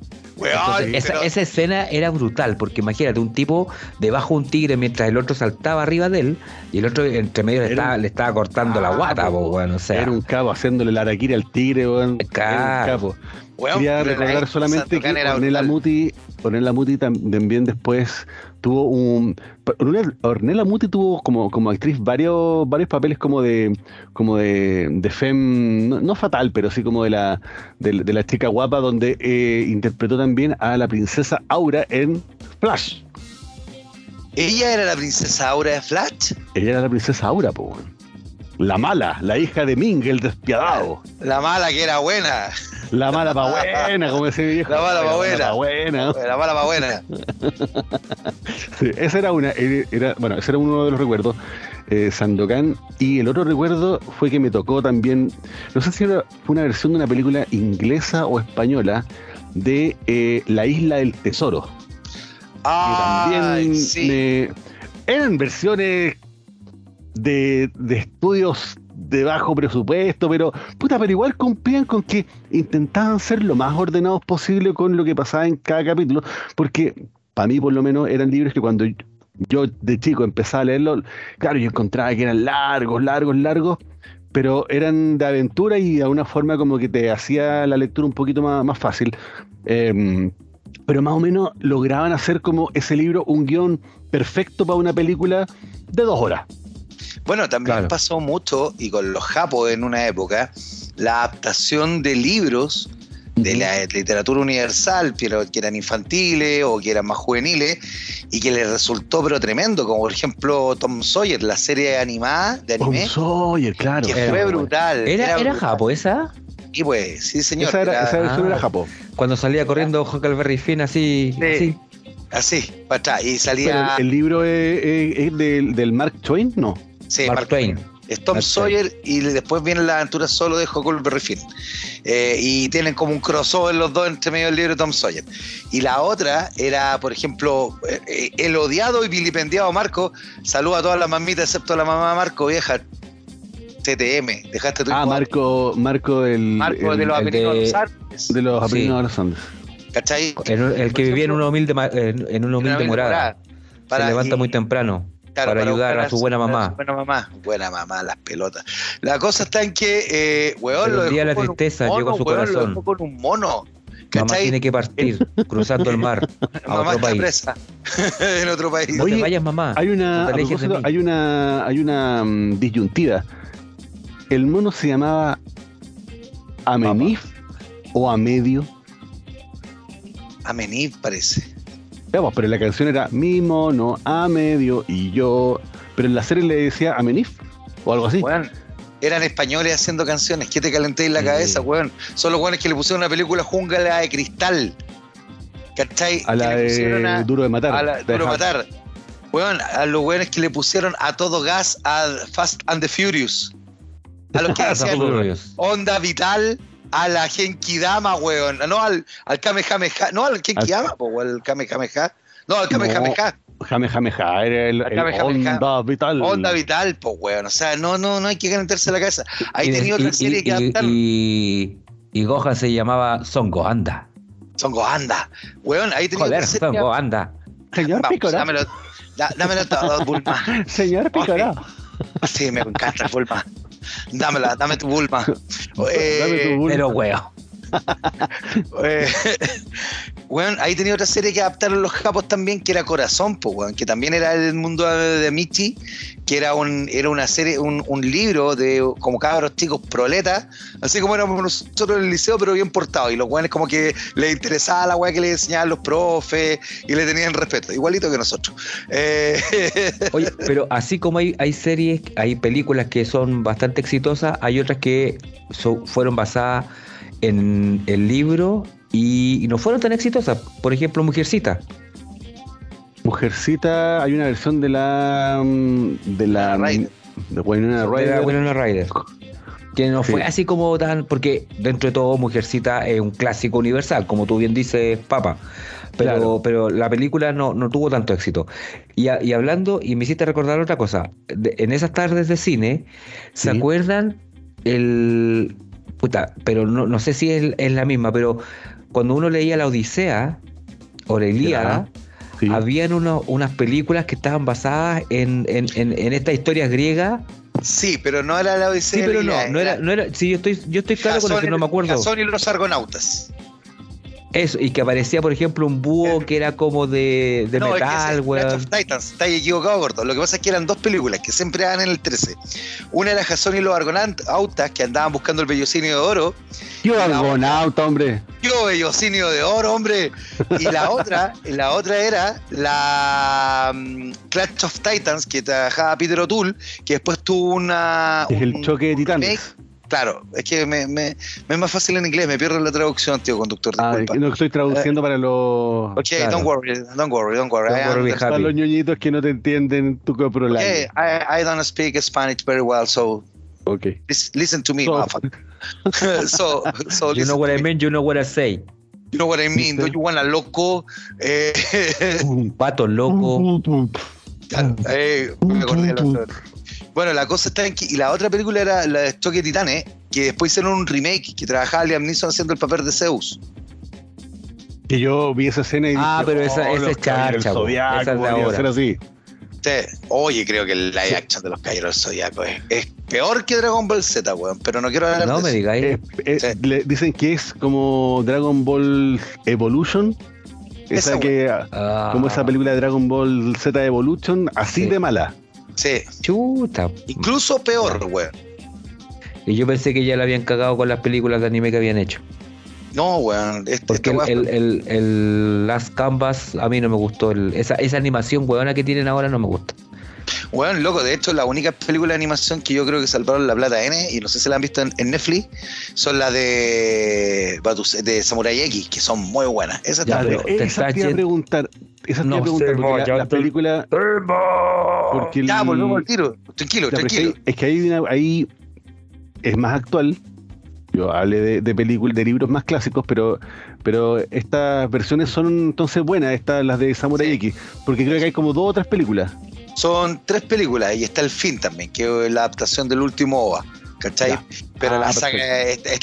esa, escena era brutal, porque imagínate, un tipo debajo de un tigre mientras el otro saltaba arriba de él y el otro entre medio le, estaba, le estaba cortando la guata, bueno, o sea. Era un cabo haciéndole la araquiri al tigre, bueno, capo. Quería recordar solamente que Ornella Muti, Ornella Muti también después tuvo un Ornella Muti tuvo como, como actriz varios varios papeles como de como de, de fem no, fatal pero sí como de la de, la chica guapa donde eh, interpretó también a la princesa Aura en Flash. Ella era la princesa Aura de Flash ella era la princesa Aura pues la mala, la hija de Ming, el despiadado. La mala que era buena. La mala pa' buena, como decía mi viejo. La mala pa' buena. La, buena. la mala pa' buena. sí, esa era una, era, bueno, ese era uno de los recuerdos. Eh, Sandokan. Y el otro recuerdo fue que me tocó también, no sé si fue una versión de una película inglesa o española de eh, La Isla del Tesoro. Ah, también sí. eran versiones de, estudios de bajo presupuesto, pero puta, pero igual cumplían con que intentaban ser lo más ordenados posible con lo que pasaba en cada capítulo, porque para mí por lo menos eran libros que cuando yo de chico empezaba a leerlo, claro, yo encontraba que eran largos, largos, largos, pero eran de aventura y de una forma como que te hacía la lectura un poquito más, más fácil. Em, pero más o menos lograban hacer como ese libro un guion perfecto para una película de dos horas. Bueno, también pasó mucho, y con los japos en una época, la adaptación de libros de la literatura universal, pero que eran infantiles o que eran más juveniles, y que les resultó pero tremendo, como por ejemplo Tom Sawyer, la serie animada de anime. Tom Sawyer, claro. Que fue brutal. ¿Era, era, japo esa? Y pues, sí, señor. Esa, era, esa era japo. Cuando salía corriendo Huckleberry Finn así. así. Así, para atrás. Y salía. el, libro es, del, del Mark Twain, ¿no? Sí, Mark, Twain. Es Tom Sawyer y después viene la aventura solo de Huckleberry Finn. Eh, y tienen como un crossover los dos entre medio del libro de Tom Sawyer. Y la otra era, por ejemplo, eh, el odiado y vilipendiado Marco. Saluda a todas las mamitas, excepto a la mamá Marco, vieja. TTM, dejaste tu Ah, Marco, Marco del. Marco de los apellidos de, los Andes. De los apellidos de los Andes. ¿Cachai? El, que vivía en una humilde, en una humilde, morada. se levanta muy temprano para, ayudar a su buena mamá. buena mamá, buena mamá, las pelotas. La cosa está en que, eh, weón, lo día la tristeza llegó a su corazón. con un mono. Mamá tiene que partir cruzando el mar a otro país. Presa. en otro país. no te vayas, mamá. Hay una, hay una, hay una mm, disyuntiva. El mono se llamaba Amenif o Amedio. Amenif parece. Vamos, pero la canción era mi mono a medio y yo. Pero en la serie le decía Amenif o algo así. Bueno, eran españoles haciendo canciones. ¿Qué te calenté en la cabeza, weón? Son los weones que le pusieron una película jungla de cristal. ¿Cachai? A la de Duro de Matar. A la Duro de Matar. Weón, a los weones que le pusieron a todo gas a Fast and the Furious. A los que hacían Onda Vital a la Genkidama, weón. No al, al Kamehameha. No al Genkidama, o al Kamehameha. No, al Kamehameha. No, Kamehameha era el, Onda Vital. Onda Vital, pues, weón. O sea, no, no, no hay que calentarse la cabeza. Ahí tenía otra serie que adaptar. Y, y Gohan se llamaba Son Goanda. Son Goanda. Weón, ahí tenía Joder, Son Goanda. Señor Picora. Dámelo, dámelo todo, Bulma. Señor Picora. Sí, me encanta Bulma. Dámela, dame tu Bulma. Eh, dame tu Bulma. Pero, weón. Eh, ahí tenía otra serie que adaptaron los japos también, que era Corazón, pues, que también era el mundo de Michi, que era un, era una serie, un, libro de como cabros chicos proletas, así como éramos nosotros en el liceo, pero bien portados. Y los weones como que les interesaba la weá que le enseñaban los profes y le tenían respeto, igualito que nosotros. Eh, Oye, pero así como hay, hay series, hay películas que son bastante exitosas, hay otras que fueron basadas en el libro y, no fueron tan exitosas. Por ejemplo, Mujercita. Mujercita, hay una versión de la. Mm, de la. Rider. De Winona Ryder. Ryder. Que no fue así como tan. Porque dentro de todo, Mujercita es un clásico universal, como tú bien dices, Papa. Pero, pero la película no, no tuvo tanto éxito. Y, y, hablando, y me hiciste recordar otra cosa. en esas tardes de cine, ¿se acuerdan el. Puta, pero no, no sé si es, es la misma, pero cuando uno leía la Odisea o la Ilíada, habían unas películas que estaban basadas en, en, en, estas historias griegas. Sí, pero no era la Odisea. Sí, pero no, no era, no era, sí, yo estoy, yo estoy claro con eso, no me acuerdo. Jason y los argonautas. Eso, y que aparecía, por ejemplo, un búho eh, que era como de, de metal, weón. of Titans, está equivocado, gordo. Lo que pasa es que eran dos películas que siempre dan en el 13. Una era Jason y los Argonautas, que andaban buscando el bellocinio de oro. Yo Argonauta, hombre. Yo bellocinio de oro, hombre. Y la otra, la otra era la um, Clash of Titans, que trabajaba Peter O'Toole, que después tuvo una. Es el choque de titanes. Claro, es que me, me, es más fácil en inglés, me pierdo la traducción, tío conductor. Ah, no estoy traduciendo para los. Ok, don't worry, don't worry, don't worry. Don't worry para los ñoñitos que no te entienden tu coprolán. Okay, I, I don't speak Spanish very well, so. Okay. Listen to me, so, so, so you know what I mean, you know what I say. You know what I mean, do you want a loco? Eh, Un pato loco. eh, me acordé de la bueno, la cosa está en que. Y la otra película era la de Choque Titanes, que después hicieron un remake que trabajaba Liam Neeson haciendo el papel de Zeus. Que yo vi esa escena y Ah, pero esa, oh, esa es charcha, esa es de ahora. Así. Sí. Oye, creo que el live action de los Caballeros Zodíaco es, es, peor que Dragon Ball Z, weón. Pero no quiero hablar no, de me digáis. le dicen que es como Dragon Ball Evolution. Esa, que. Ah. Como esa película de Dragon Ball Z Evolution, así de mala. Sí. Chuta. Incluso peor, weón. Y yo pensé que ya la habían cagado con las películas de anime que habían hecho. No, weón. Este, Porque el, el, el, Last Canvas a mí no me gustó. esa, esa animación weona que tienen ahora no me gusta. Weón, loco, de hecho, la única película de animación que yo creo que salvaron la plata N, y no sé si la han visto en, Netflix, son las de, de Samurai X, que son muy buenas. Esa ya, esa te a preguntar. Esa no, te a preguntar, la, la, película. Porque ya, volvemos al tiro. Tranquilo, tranquilo. Es que ahí, ahí es más actual. Yo hablé de, de películas, de libros más clásicos, pero, pero estas versiones son entonces buenas, estas las de Samurai X, porque creo que hay como dos o tres películas. Son tres películas y está el fin también, que es la adaptación del último OVA. ¿Cachai? Pero la ah, saga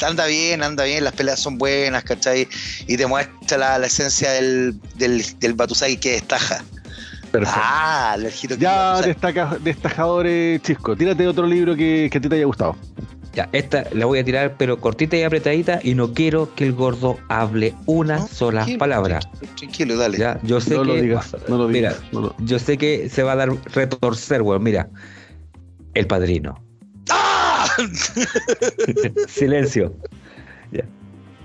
anda bien, anda bien, las peleas son buenas, ¿cachai? Y te muestra la, esencia del, del, del Batusai que destaja. Perfecto. Ah, el Ya destaca, destajadores, Chisco. Tírate otro libro que, que a ti te haya gustado. Ya, esta la voy a tirar, pero cortita y apretadita, y no quiero que el gordo hable una sola palabra. Tranquilo, dale. Ya, yo sé no que. Lo digas, no lo digas, mira, yo sé que se va a dar retorcer, weón. Mira, el padrino. Silencio. Ya.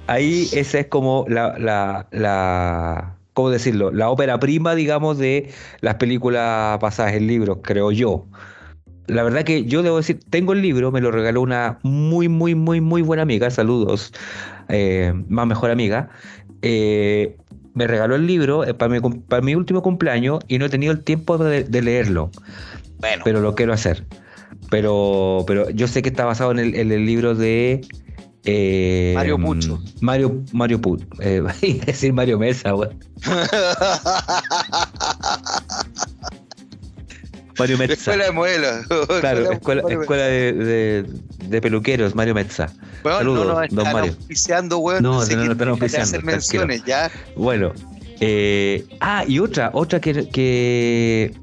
Ahí esa es como la, la, la, ¿cómo decirlo? La ópera prima, digamos, de las películas pasadas en libros, creo yo la verdad que yo debo decir, tengo el libro, me lo regaló una muy, muy, muy, muy buena amiga, saludos, eh, más mejor amiga. Eh, me regaló el libro eh, para, mi, para, mi, último cumpleaños y no he tenido el tiempo de, leerlo. Bueno. Pero lo quiero hacer. Pero, pero yo sé que está basado en el, en el libro de Mario Pucho. Mario, Mario Pucho. Eh, decir Mario Mesa, güey. Mario Metza. Escuela de modelos. Claro, escuela, escuela de, de, peluqueros, Mario Metza. Bueno, Saludos, no, no, don Mario. Auspiciando, weón. No, no, no, no menciones, ya. Bueno. Eh, ah, y otra, otra que, que,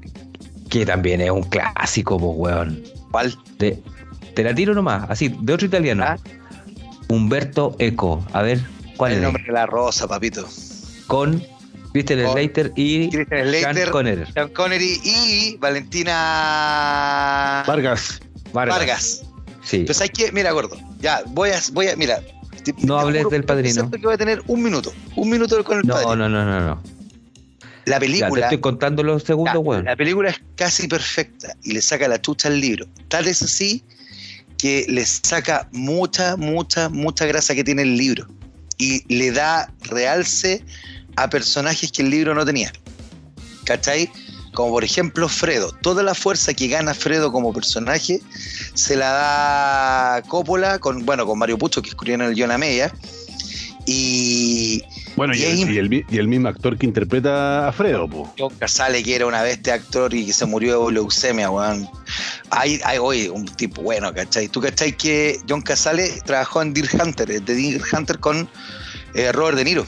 que también es un clásico, pues, weón. ¿Cuál? Te la tiro nomás, así, de otro italiano. ¿Ah? Humberto Eco. A ver, ¿cuál el es? El nombre de la rosa, papito. con Christian Slater y Sean Connery. Sean Connery y Valentina Vargas. Vargas. Sí. Entonces hay que, mira, gordo, ya, voy a, voy a, mira. No hables del padrino. que voy a tener un minuto, un minuto con el no, padrino. No, no, no, no. La película. Ya, estoy contando los segundos, weón. La película es casi perfecta y le saca la chucha al libro. Tal es así que le saca mucha, mucha, mucha grasa que tiene el libro y le da realce a personajes que el libro no tenía. ¿Cachai? Como por ejemplo Fredo. Toda la fuerza que gana Fredo como personaje se la da Coppola con, bueno, con Mario Pucho, que escribió en el John Media. Y. Bueno, y, el, mismo actor que interpreta a Fredo, po. John Casale, que era una bestia actor y que se murió de leucemia, weón. Hay, hay hoy un tipo bueno, ¿cachai? Tú, ¿cachai? Que John Casale trabajó en Deer Hunter, de Deer Hunter con eh, Robert De Niro.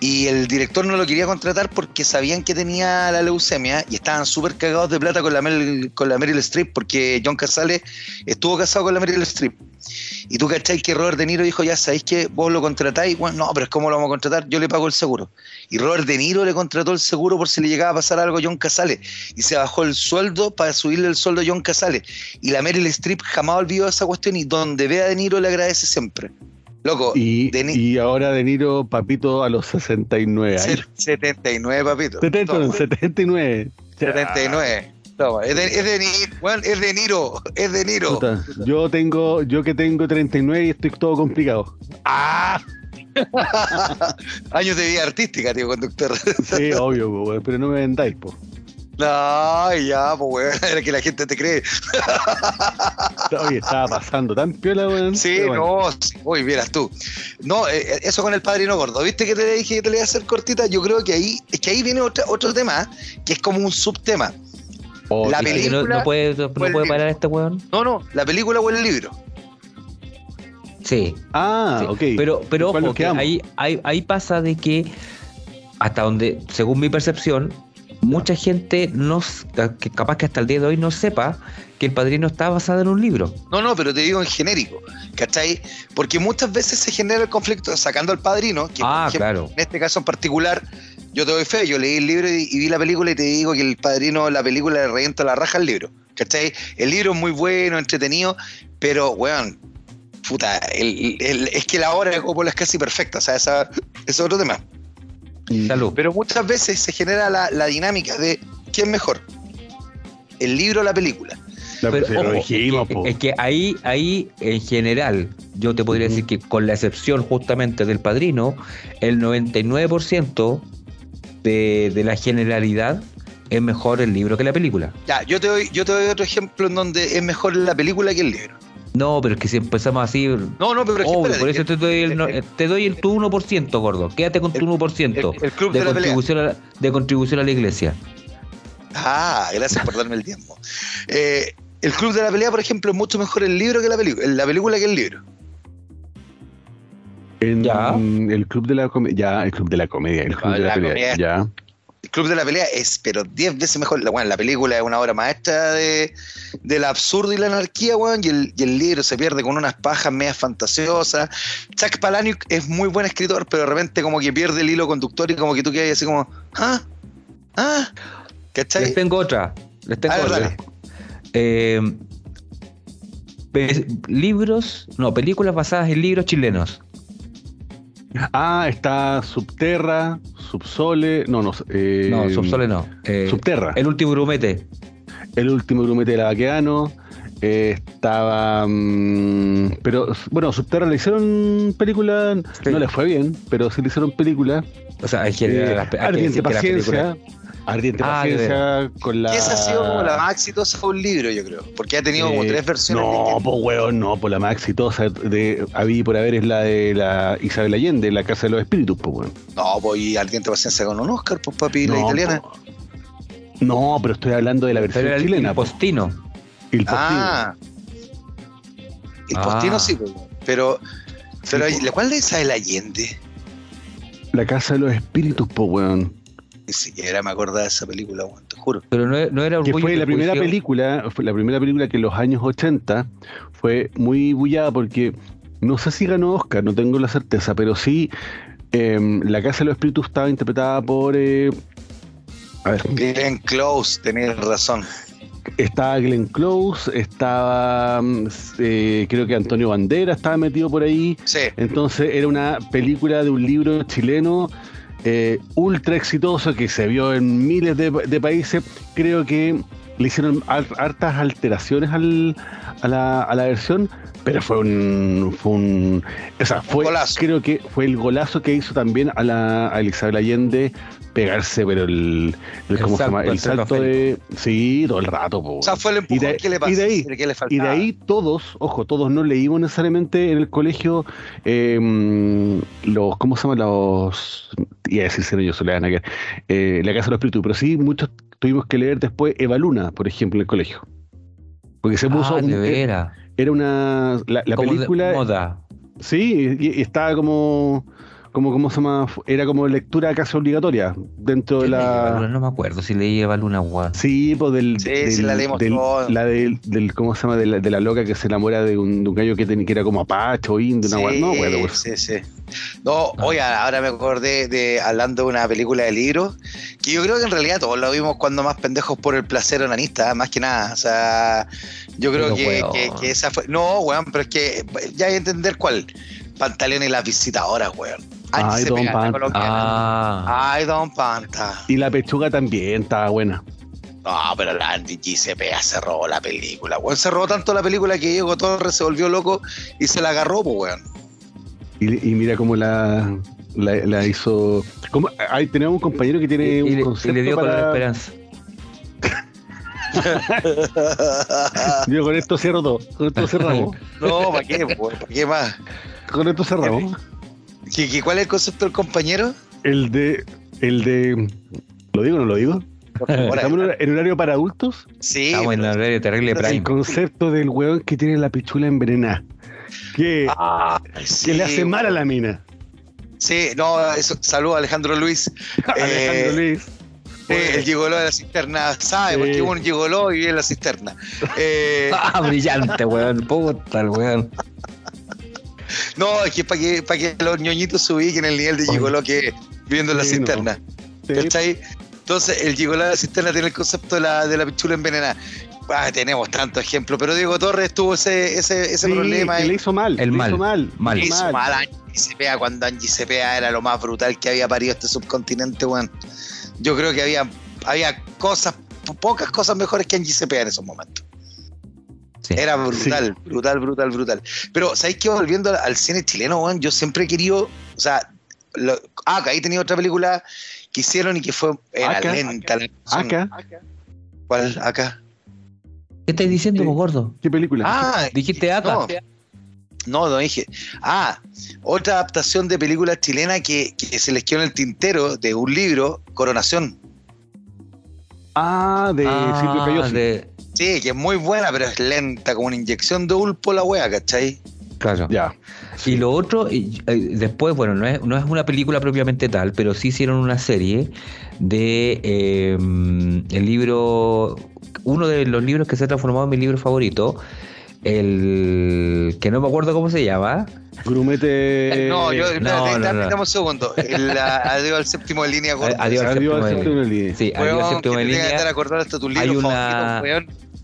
Y el director no lo quería contratar porque sabían que tenía la leucemia y estaban súper cagados de plata con la, Meryl, con la Meryl Streep porque John Casale estuvo casado con la Meryl Streep. Y tú cacháis que Robert De Niro dijo, ya sabéis que vos lo contratáis. Bueno, no, pero es como lo vamos a contratar, yo le pago el seguro. Y Robert De Niro le contrató el seguro por si le llegaba a pasar algo a John Casale. Y se bajó el sueldo para subirle el sueldo a John Casale. Y la Meryl Streep jamás olvidó esa cuestión y donde ve a De Niro le agradece siempre. Loco. Y, y ahora De Niro, papito, a los 69 años. 79, papito. 70, 79. 79. es de, es, de, es de Niro, es de Niro. yo tengo, yo que tengo 39 y estoy todo complicado. ¡Ah! Años de vida artística, tío, conductor. sí, obvio, pero no me vendáis, po. No, ya, pues, weón, era que la gente te cree. Oye, estaba pasando tan piola, weón. Sí, no, uy, vieras tú. No, eh, eh, eso con el padrino gordo. ¿Viste que te dije que te le iba a hacer cortita? Yo creo que ahí, es que ahí viene otro, otro tema, que es como un subtema. Oh, la película. No, puede, no puede parar este weón. No, no, la película o el libro. Sí. Ah, ok. Pero, pero ojo, que ahí, ahí, ahí pasa de que, hasta donde, según mi percepción, mucha gente no, que capaz que hasta el día de hoy no sepa que El Padrino está basado en un libro. No, no, pero te digo en genérico, ¿cachai? Porque muchas veces se genera el conflicto sacando al Padrino, que ah, claro. en este caso en particular, yo te doy fe, yo leí el libro y, vi la película y te digo que El Padrino, la película le revienta la raja al libro, ¿cachai? El libro es muy bueno, entretenido, pero, weón, puta, es que la obra de Coppola es casi perfecta, o sea, esa, es otro tema. Pero muchas veces se genera la, dinámica de ¿quién es mejor? ¿El libro o la película? es, que, ahí, ahí en general, yo te podría decir que con la excepción justamente del padrino, el 99% de, de la generalidad es mejor el libro que la película. Ya, yo te doy, yo te doy otro ejemplo en donde es mejor la película que el libro. No, pero es que si empezamos así. No, no, pero es por eso te doy, el, te doy el tu 1%, gordo. Quédate con tu 1%. El, club de, contribución A, de contribución a la iglesia. Ah, gracias por darme el tiempo. Eh, el club de la pelea, por ejemplo, es mucho mejor el libro que la película. La película que el libro. En ya. el club de la comedia. Ya, el club de la comedia. El club de la, pelea. Ya. Club de la Pelea es, pero 10 veces mejor. Bueno, la película es una obra maestra de, del absurdo y la anarquía, weón, y el, y el libro se pierde con unas pajas medias fantasiosas. Chuck Palahniuk es muy buen escritor, pero de repente como que pierde el hilo conductor y como que tú quedas así como, ¿ah? ¿ah? ¿Cachai? Les tengo otra. Les tengo otra. Eh, libros, no, películas basadas en libros chilenos. Ah, está Subterra, Subsole, no, no. Eh, no, Subsole no. Eh, Subterra. El último grumete. El último grumete de la Vaqueano. Eh, estaba. Mm, pero bueno, Subterra le hicieron película. No le fue bien, pero sí le hicieron película. O sea, hay que. Ardiente Paciencia. Ardiente ah, Paciencia con la. esa ha sido como la más exitosa de un libro, yo creo. Porque ha tenido como tres versiones. No, pues weón, no, pues la más exitosa de Habí por haber es la de la Isabel Allende, la Casa de los Espíritus, pues weón. No, pues y Ardiente Paciencia con un Oscar, pues papi, la italiana. No, pero estoy hablando de la versión pero chilena. El postino. El postino. Ah. El postino sí, pues, pero. Pero, ¿cuál de Isabel Allende? La Casa de los Espíritus, pues weón ni siquiera me acordaba de esa película, te juro. Pero no, no era Que fue la primera película, fue la primera película que en los años 80 fue muy bullada porque no sé si ganó Oscar, no tengo la certeza, pero sí Em, la Casa de los Espíritus estaba interpretada por. Eh, a ver. Glenn Close, tenés razón. Estaba Glenn Close, estaba. Mm, eh, creo que Antonio Bandera estaba metido por ahí. Sí. Entonces era una película de un libro chileno. Eh, ultra exitoso que se vio en miles de, países. Creo que le hicieron hartas alteraciones al, a, la, a la versión, pero fue un, fue un, o sea, fue, creo que fue el golazo que hizo también a la a Elizabeth Allende pegarse, pero el, el, ¿cómo se llama? el salto de. Sí, todo el rato. O sea, fue el empujón y de, que le pasó. Y de, ahí, y de ahí todos, ojo, todos no leímos necesariamente en el colegio em, los, ¿cómo se llama? Los. Iba a decir yo, Soledad, eh, la Casa de los Espíritus, pero sí, muchos tuvimos que leer después Eva Luna, por ejemplo, en el colegio. Porque se puso. Ah, de era, era una. La, la película. moda. Sí, y estaba como como, ¿cómo se llama? Era como lectura casi obligatoria dentro de la. No me acuerdo si leía Baluna Juan. Sí, pues del. Sí, sí la leímos del, La del, del, ¿cómo se llama? De la, de la loca que se enamora de un, de un gallo que, tenía que era como apacho, indio, sí, una No, bueno, pues. Sí, sí. No, ah. oye, ahora me acordé de hablando de una película de libros, que yo creo que en realidad todos la vimos cuando más pendejos por el placer onanista, más que nada. O sea, yo creo que, que, que, esa fue. No, weón, pero es que ya hay que entender cuál. Pantaleón y las visitadoras, weón. Ay, Don Panta. Ah. Ay, Don Panta. Y la pechuga también estaba buena. No, pero la Andy GCPA se robó la película, weón. Se robó tanto la película que Diego Torres se volvió loco y se la agarró, pues, weón. Y, mira cómo la, la, hizo. ¿Cómo? Ahí tenemos un compañero que tiene un concepto. Y le dio para... con la esperanza. Yo con esto cierro todo. Con esto cerramos. no, ¿para qué? ¿Para qué más? Con esto cerramos. ¿Qué, cuál es el concepto del compañero? El de. El de. ¿Lo digo o no lo digo? ¿Estamos en horario para adultos? Sí. Estamos en horario terrible prime. El concepto del hueón que tiene la pichula envenenada. Que, ah, que le hace mal a la mina. Sí, no, eso, saludo a Alejandro Luis. Alejandro eh, Luis. Eh, el gigoló de la cisterna, ¿sabe? Porque Porque un gigoló y vive en la cisterna. Eh, ah, brillante, weón. Puta, el weón. No, es que para que, para que los ñoñitos se ubiquen el nivel de gigoló que viviendo en la cisterna. Entonces, el gigoló de la cisterna tiene el concepto de la, de la pichula envenenada. Ah, tenemos tantos ejemplos, pero Diego Torres tuvo ese, ese, ese problema. le hizo mal. El mal. Hizo mal. mal. Le hizo mal a Angie Cepea cuando Angie Cepea era lo más brutal que había parido este subcontinente, weón. Yo creo que había, había cosas, pocas cosas mejores que Angie Cepea en esos momentos. Era brutal, brutal, brutal, brutal. Pero, ¿sabéis qué? Volviendo al cine chileno, weón, yo siempre he querido, o sea, ah, ahí tenía otra película que hicieron y que fue era lenta. Acá. ¿Cuál? Acá. ¿Qué estás diciendo, gordo? ¿Qué película? Ah, dijiste acá. No, no, dije. Ah, otra adaptación de película chilena que, se les quedó en el tintero de un libro, Coronación. Ah, de ah, Silvio Cayosi. De, Sí, que es muy buena, pero es lenta, como una inyección de ulpo la wea, ¿cachai? Claro. Ya. Y lo otro, después, bueno, no es, no es una película propiamente tal, pero sí hicieron una serie de em, el libro, uno de los libros que se ha transformado en mi libro favorito, el que no me acuerdo cómo se llama. Grumete. No, yo, no, no, un segundo. El, adiós al séptimo de línea. Adiós, al séptimo de línea. Sí, adiós al séptimo de línea. hasta tu libro hay una,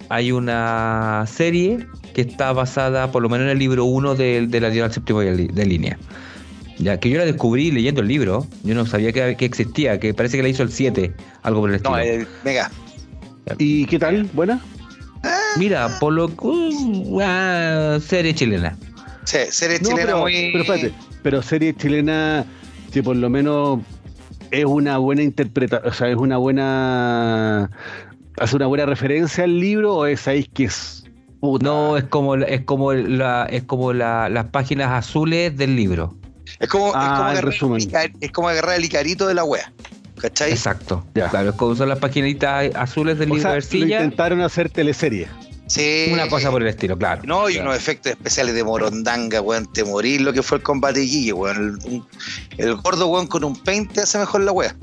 hay una serie que está basada, por lo menos en el libro 1 del de Adiós al séptimo de línea. Ya que yo la descubrí leyendo el libro, yo no sabía que, que existía, que parece que la hizo el 7, algo por el estilo. No, eh, venga. ¿Y qué tal? ¿Buena? Mira, por lo uh, serie chilena. Sí, serie chilena pero, muy. Pero espérate, pero serie chilena que por lo menos es una buena interpretación, o sea, es una buena. hace una buena referencia al libro o es ahí que es. No, es como, es como, la, es como la, las páginas azules del libro. Es como, es, como ah, agarrar, es como agarrar el icarito de la wea. ¿Cachai? Exacto. Claro, es como son las paquinitas azules del libro de intentaron hacer teleserie. Sí. Una cosa por el estilo, claro. No, y unos efectos especiales de morondanga, weón, te morir lo que fue el combate de weón. El, gordo, weón, con un paint hace mejor la wea.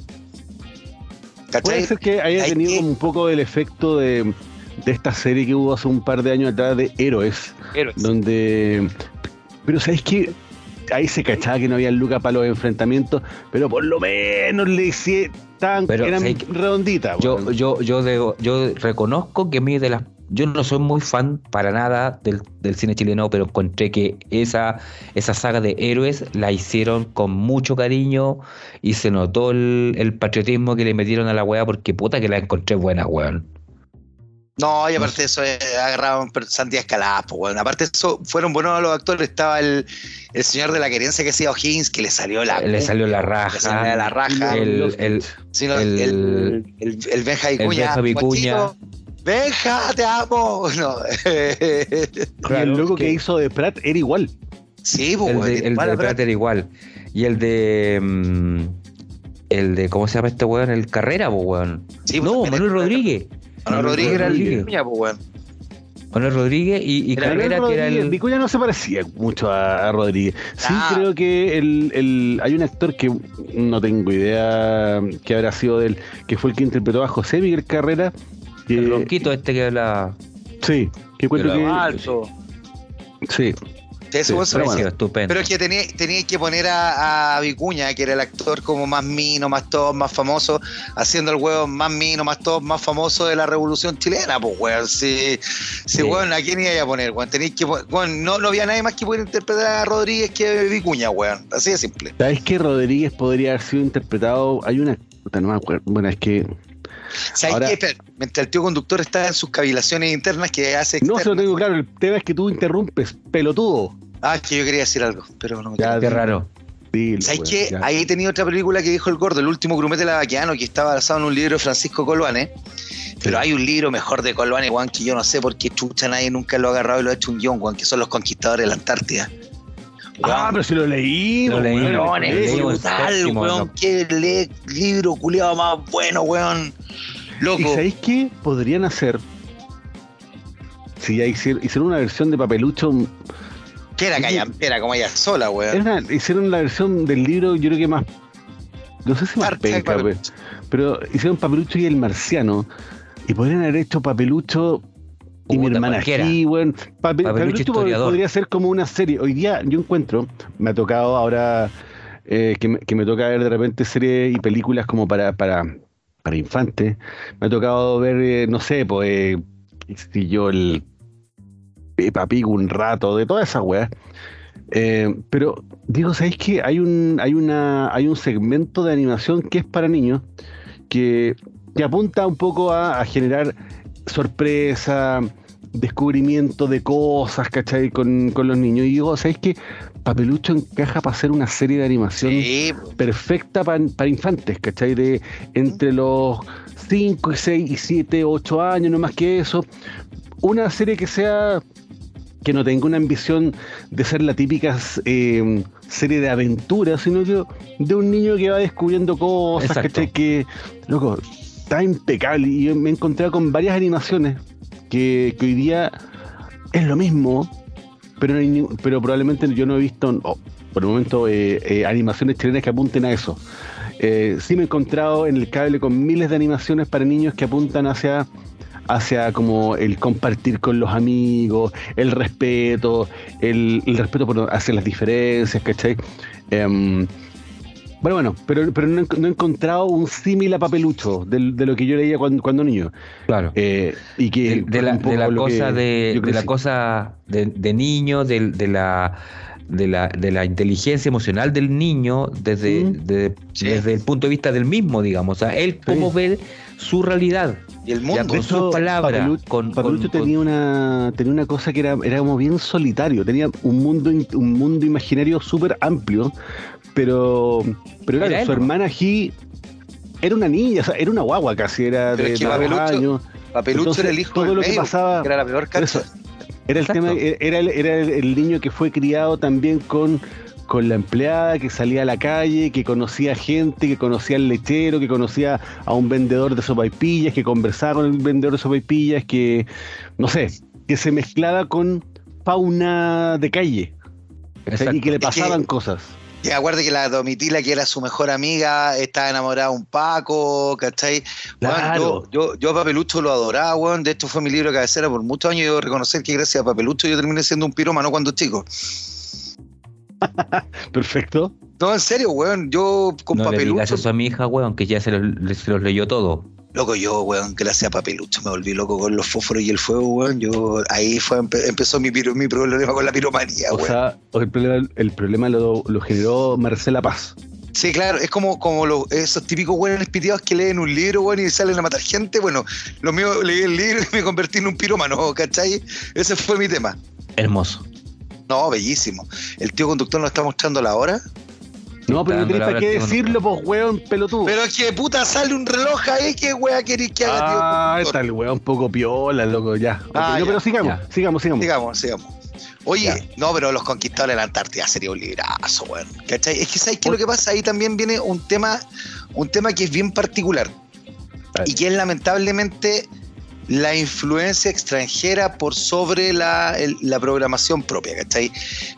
¿Cachai? Puede ser que haya tenido un poco del efecto de, de esta serie que hubo hace un par de años atrás de Héroes. Héroes. Donde. Pero ¿sabéis que ahí se cachaba que no había lucas para los enfrentamientos, pero por lo menos le hicieron tan eran redonditas. Yo, yo, yo, yo reconozco que a mí de las yo no soy muy fan para nada del, cine chileno, pero encontré que esa, esa saga de héroes la hicieron con mucho cariño y se notó el, patriotismo que le metieron a la weá porque puta que la encontré buena, weón. No, y aparte de eso, eh, agarraron Santiago Escalada, pues, weón. Aparte de eso, fueron buenos los actores. Estaba el, el señor de la querencia que hacía O'Higgins, que le salió la. Le salió la raja. Le salió la raja. El, el, el, el, el, Benja Vicuña. Benja, te amo. No. y el loco que... hizo de Pratt era igual. Sí, pues, el, de, Pratt era igual. Y el de. Mm, el de. ¿Cómo se llama este weón? El Carrera, pues, weón. Sí, no, Manuel Rodríguez. Manuel Rodríguez era el Vicuña, pues, weón. Manuel Rodríguez y, Carrera, que era el. Vicuña no se parecía mucho a, Rodríguez. Sí, creo que el, el, hay un actor que no tengo idea que habrá sido del. que fue el que interpretó a José Miguel Carrera el ronquito este que habla. Sí, que cuento que. Alto. Sí. Eso, pero, estupendo. pero es que tenía, tenía que poner a, a, Vicuña, que era el actor como más mino, más top, más famoso, haciendo el huevo más mino, más top, más famoso de la revolución chilena, pues weón. Si, si weón, ¿a quién iba a poner, weón? Tenéis que weón, no, no había nadie más que pudiera interpretar a Rodríguez que Vicuña, weón. Así de simple. ¿Sabes que Rodríguez podría haber sido interpretado? Hay una. No me acuerdo. Bueno, es que ¿Sabes qué? Mientras el tío conductor está en sus cavilaciones internas que hace. No, se lo tengo claro. El tema es que tú interrumpes, pelotudo. Ah, es que yo quería decir algo, pero no. Ya, qué raro. ¿Sabes qué? Ahí he tenido otra película que dijo el gordo, el último grumete lavaquiano, que estaba basado en un libro de Francisco Colvane. Pero hay un libro mejor de Colvane, Juan, que yo no sé por qué chucha nadie nunca lo ha agarrado y lo ha hecho un guion, Juan, que son los conquistadores de la Antártida. Ah, pero si lo leí, lo leí, weón, es brutal, weón. Qué libro culiado más bueno, weón. Loco. ¿Y sabéis qué podrían hacer? Si ya hicieron, una versión de papelucho. ¿Qué era Era como ella sola, weón. hicieron la versión del libro, yo creo que más. No sé si más penca, pero hicieron papelucho y el marciano. Y podrían haber hecho papelucho y mi hermana aquí, bueno, papelucho podría ser como una serie. Hoy día yo encuentro, me ha tocado ahora eh, que, me, que, me, toca ver de repente series y películas como para, para, para infantes. Me ha tocado ver, eh, no sé, pues, eh, si yo el Peppa Pig un rato, de todas esas weas. Eh, pero digo, ¿sabéis que hay un, hay una, hay un segmento de animación que es para niños que, que apunta un poco a, generar sorpresa, descubrimiento de cosas, ¿cachai? Con, con los niños. Y digo, ¿sabéis que Papelucho encaja para hacer una serie de animación perfecta para, infantes, ¿cachai? De entre los 5 6 y 7, 8 años, no más que eso. Una serie que sea que no tenga una ambición de ser la típica eh, serie de aventuras, sino que de un niño que va descubriendo cosas, ¿cachai? Que, loco, está impecable. Y me he encontrado con varias animaciones que, hoy día es lo mismo, pero, pero probablemente yo no he visto, por el momento, eh, eh, animaciones chilenas que apunten a eso. Eh, sí me he encontrado en el cable con miles de animaciones para niños que apuntan hacia hacia como el compartir con los amigos, el respeto, el, respeto por hacia las diferencias, ¿cachai? Em, bueno, bueno, pero, pero no, he, encontrado un símil a papelucho de, lo que yo leía cuando, niño. Claro. Eh, y que de, la, cosa de, la cosa de, niño, de, la de la, de la inteligencia emocional del niño desde, desde el punto de vista del mismo, digamos. O sea, él cómo ve su realidad. Y el mundo. con sus palabras. Papelucho, tenía, Una, tenía una cosa que era, era como bien solitario. Tenía un mundo, un mundo imaginario súper amplio pero, pero claro, su hermana G era una niña, o sea, era una guagua casi, era de, años. Papelucho era el hijo todo lo que pasaba, era la peor. Era el tema, era, el, era el, niño que fue criado también con, con la empleada, que salía a la calle, que conocía gente, que conocía al lechero, que conocía a un vendedor de sopaipillas, que conversaba con el vendedor de sopaipillas, que, no sé, que se mezclaba con fauna de calle. y que le pasaban cosas. Y acuerde que la Domitila, que era su mejor amiga, estaba enamorada de un Paco, ¿cachai? yo, yo, yo, a Papelucho lo adoraba, weón. De hecho fue mi libro de cabecera por muchos años. Yo reconocer que gracias a Papelucho yo terminé siendo un pirómano cuando chico. Perfecto. No, en serio, weón. Yo con no papelucho. Le eso a mi hija, weón, que ya se los, se los leyó todo. Loco, yo, weón, gracias a Papelucho me volví loco con los fósforos y el fuego, weón. Yo, ahí fue, empezó mi, mi problema con la piromanía, o weón. Sea, el problema, el problema lo, lo, generó Marcela Paz. Sí, claro, es como, como los, esos típicos weones piteados que leen un libro, weón, y salen a matar gente. Bueno, lo mío leí el libro y me convertí en un pirómano, ¿cachai? Ese fue mi tema. Hermoso. No, bellísimo. El tío conductor nos está mostrando la hora. No, pero no tenés para qué decirlo, pues, weón, pelotudo. Pero es que puta sale un reloj ahí, ¿qué weá querés que haga, tío? Ah, está el weón un poco piola, loco, ya. Ah, no, pero sigamos, sigamos, sigamos. Sigamos, sigamos. Oye, no, pero los conquistadores de la Antártida sería un librazo, weón. ¿Cachai? Es que sabes qué lo que pasa? Ahí también viene un tema, un tema que es bien particular. Y que es lamentablemente la influencia extranjera por sobre la, programación propia, ¿cachai?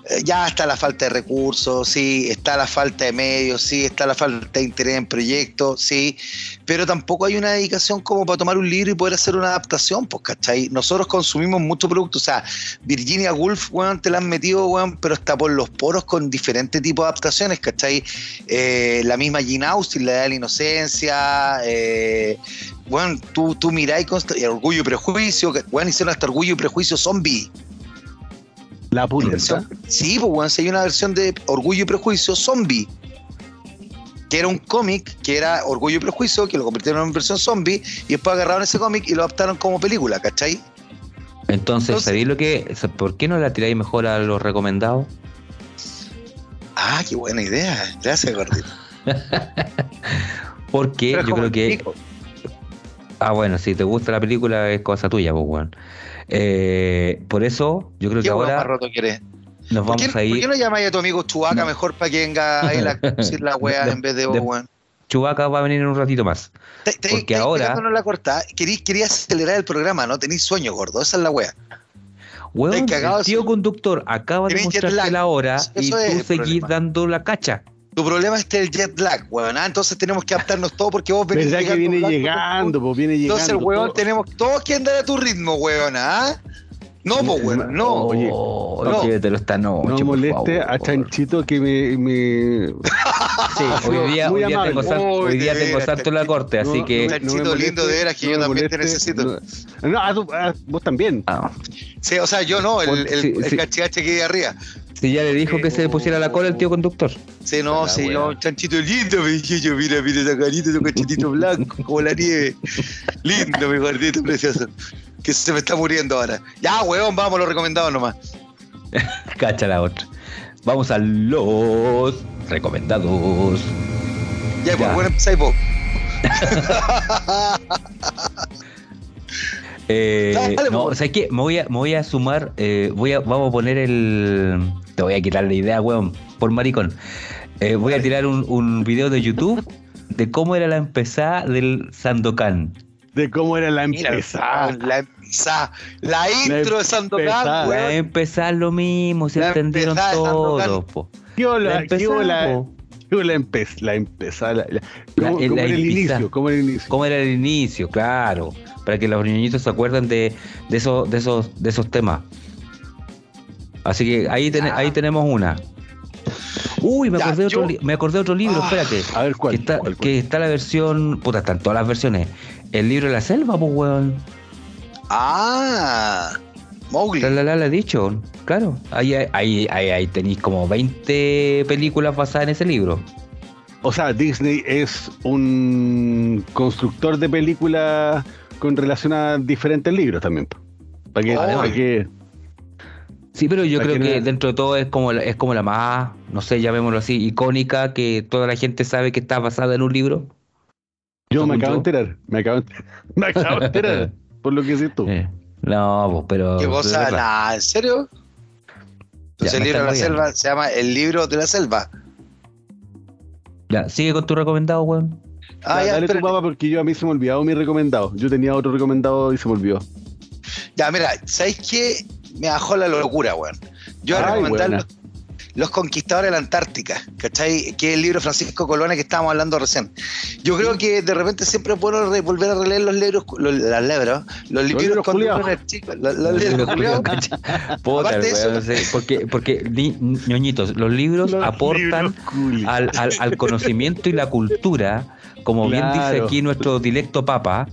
Eh, ya está la falta de recursos, sí, está la falta de medios, sí, está la falta de interés en proyectos, sí, pero tampoco hay una dedicación como para tomar un libro y poder hacer una adaptación, pues, ¿cachai? Nosotros consumimos mucho producto, o sea, Virginia Woolf, weón, te la han metido, weón, pero está por los poros con diferentes tipos de adaptaciones, ¿cachai? Eh, la misma Gene Austen, la de la inocencia, eh, bueno, tú, tú miráis con Orgullo y Prejuicio, bueno, hicieron hasta Orgullo y Prejuicio zombie. La pura. Sí, pues bueno, hay una versión de Orgullo y Prejuicio zombie. Que era un cómic, que era Orgullo y Prejuicio, que lo convirtieron en versión zombie, y después agarraron ese cómic y lo adaptaron como película, ¿cachai? Entonces, ¿sabéis lo que? ¿Por qué no la tiráis mejor a los recomendados? Ah, qué buena idea. Gracias, gordito. Porque yo creo que. Ah, bueno, si te gusta la película es cosa tuya, pues, weón. Eh, por eso, yo creo que ahora. roto quieres? Nos vamos a ir. ¿Por qué no llamáis a tu amigo Chubaca mejor para que venga ahí a decir la weá en vez de vos, weón? Chubaca va a venir en un ratito más. porque ahora. No la corta. Quería, acelerar el programa, ¿no? Tenéis sueño, gordo. Esa es la weá. Weón, el tío conductor acaba de mostrarte la hora y tú seguís dando la cacha. Tu problema es el jet lag, weón. ¿ah? Entonces tenemos que adaptarnos todo porque vos venís ¿Verdad que viene llegando, pues viene llegando. Entonces, weón, tenemos todos que andar a tu ritmo, weón, ¿ah? No, pues, no. Oye, no. te lo está no. No moleste a Chanchito que me. me... Sí, hoy día, hoy día tengo, salto, hoy día tengo salto en la corte, así que. Chanchito lindo de veras que yo también te necesito. No, ah, vos también. Ah. Sí, o sea, yo no, el, el, el cachigache que hay arriba. Si ya le dijo que se pusiera la cola el tío conductor. Sí, no, sí, no, chanchito lindo, me dije yo, mira, mira esa carita, ese cachetito blanco, como la nieve. Lindo, mi gordito precioso. Que se me está muriendo ahora. Ya, weón, vamos, lo recomendado nomás. Cacha la otra. Vamos a los recomendados. Ya, pues, bueno, empezar vos. Eh, no, o sea, que me voy a, me voy a sumar, eh, voy a, vamos a poner el. Te voy a quitar la idea, weón, por maricón. Eh, voy a tirar un, un, video de YouTube de cómo era la empezada del Sandokan. De cómo era la empezada. La empezada. La intro de Sandokan, La empezada lo mismo, se entendieron todos, po. Yo la, la yo la, yo la empecé, la ¿cómo, era el inicio? ¿Cómo era el inicio? ¿Cómo era el inicio? Claro para que los niñitos se acuerden de, de, esos, de, esos, de esos temas. Así que ahí, ahí tenemos una. Uy, me acordé, otro, me acordé de otro libro, ah. espérate. A ver cuál. Que está, que está la versión. Puta, están todas las versiones. El libro de la selva, pues, weón. Ah, Mowgli. La, la, la, la dicho, claro. Ahí, ahí, ahí, ahí tenéis como 20 películas basadas en ese libro. O sea, Disney es un constructor de películas con relación a diferentes libros también. Para que, Sí, pero yo creo que, dentro de todo es como, es como la más, no sé, llamémoslo así, icónica, que toda la gente sabe que está basada en un libro. Yo me acabo de enterar, me acabo de, me acabo de enterar, por lo que dices tú. Eh, no, pues, pero... ¿Qué cosa? ¿En serio? Entonces el libro de la selva se llama El libro de la selva. Ya, sigue con tu recomendado, weón. Ah, ya, dale tu papá porque yo a mí se me olvidado mi recomendado. Yo tenía otro recomendado y se me olvidó. Ya, mira, ¿sabéis qué? Me bajó la locura, weón. Yo voy a recomendar Los Conquistadores de la Antártica, ¿cachai? Que es el libro Francisco Colona que estábamos hablando recién. Yo creo que de repente siempre es bueno volver a releer los libros, los, las lebras, los, libros cuando uno chico. Los, libros porque, porque ñoñitos, los libros aportan al, al, al, conocimiento y la cultura, como bien dice aquí nuestro directo papa,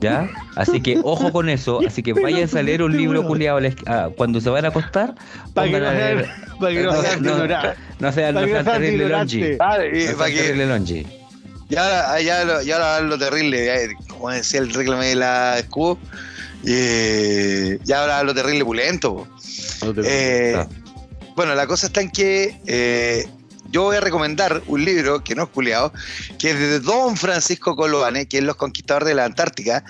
¿Ya? Así que ojo con eso. Así que vayan a leer un libro culiado cuando se van a acostar. Para que no sean no sean terrible longi. terrible longi. Y ahora, ya, lo, ya lo terrible, como decía el reclame de la escudo, eh, ya ahora lo terrible pulento. Eh, bueno, la cosa está en que eh, yo voy a recomendar un libro que no es culiado, que es de Don Francisco Coloane, que es Los Conquistadores de la Antártica,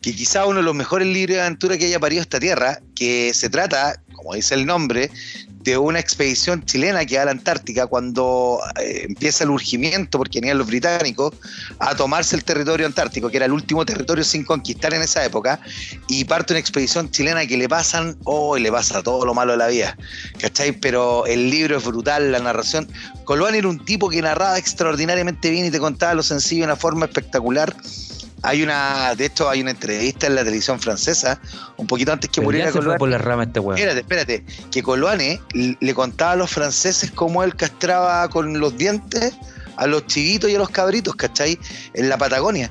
que quizá uno de los mejores libros de aventura que haya parido esta tierra, que se trata, como dice el nombre, de una expedición chilena que va a la Antártica cuando eh, empieza el urgimiento, porque venían los británicos, a tomarse el territorio antártico, que era el último territorio sin conquistar en esa época, y parte una expedición chilena que le pasan, oh, le pasa todo lo malo de la vida, ¿cachai? Pero el libro es brutal, la narración. Coloane era un tipo que narraba extraordinariamente bien y te contaba lo sencillo de una forma espectacular hay una, de hecho, hay una entrevista en la televisión francesa, un poquito antes que muriera Coloane. por la rama este Espérate, espérate, que Coloane le contaba a los franceses cómo él castraba con los dientes a los chivitos y a los cabritos, ¿cachai? En la Patagonia.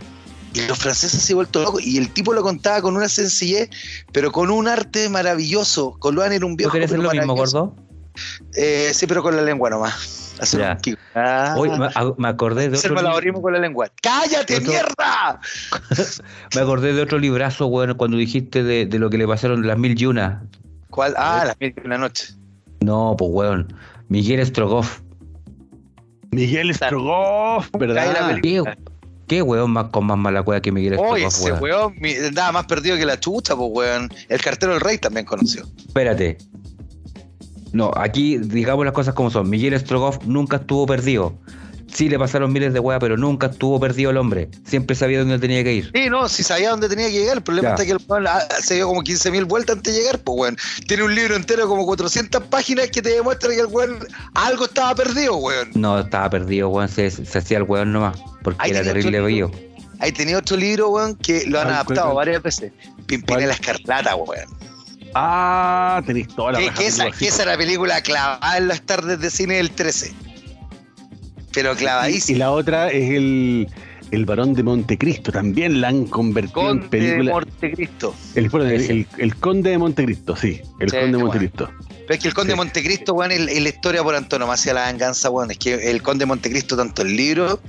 Y los franceses se han vuelto locos. Y el tipo lo contaba con una sencillez, pero con un arte maravilloso. Coloane era un viejo. ¿Tú querés hacer lo mismo, gordo? Eh, sí, pero con la lengua nomás. Ah. me, acordé de otro. con la lengua. ¡Cállate, mierda! me acordé de otro librazo, bueno, cuando dijiste de, lo que le pasaron las mil y una. ¿Cuál? Ah, las mil y una noche. No, pues, weón. Miguel Strogoff. Miguel Strogoff, ¿verdad? ¿Qué, ¿Qué weón más con más mala cueva que Miguel Strogoff? Oye, ese weón, nada más perdido que la chucha, pues weón. El cartero del rey también conoció. Espérate, no, aquí digamos las cosas como son. Miguel Strogoff nunca estuvo perdido. Sí, le pasaron miles de huevas, pero nunca estuvo perdido el hombre. Siempre sabía dónde tenía que ir. Sí, no, sí sabía dónde tenía que llegar. El problema es que el ah, se dio como 15.000 vueltas antes de llegar, pues, weón. Tiene un libro entero como 400 páginas que te demuestra que el weón algo estaba perdido, weón. No, estaba perdido, weón. Se, hacía el weón nomás, porque era terrible bello. Ahí tenía otro libro, weón, que lo han adaptado varias veces. Pimpinela Escarlata, weón. Ah, tenéis toda la ¿Qué, ¿qué esa, ¿Qué esa la película clavada en las tardes de cine del 13? Pero clavadísima. Y, la otra es el, el Barón de Montecristo. También la han convertido en película. De Montecristo. El, el, el, Conde de Montecristo, sí. El Conde de Montecristo. Pero es que el Conde de Montecristo, weón, es, la historia por antonomasia la venganza, weón. Es que el Conde de Montecristo, tanto el libro,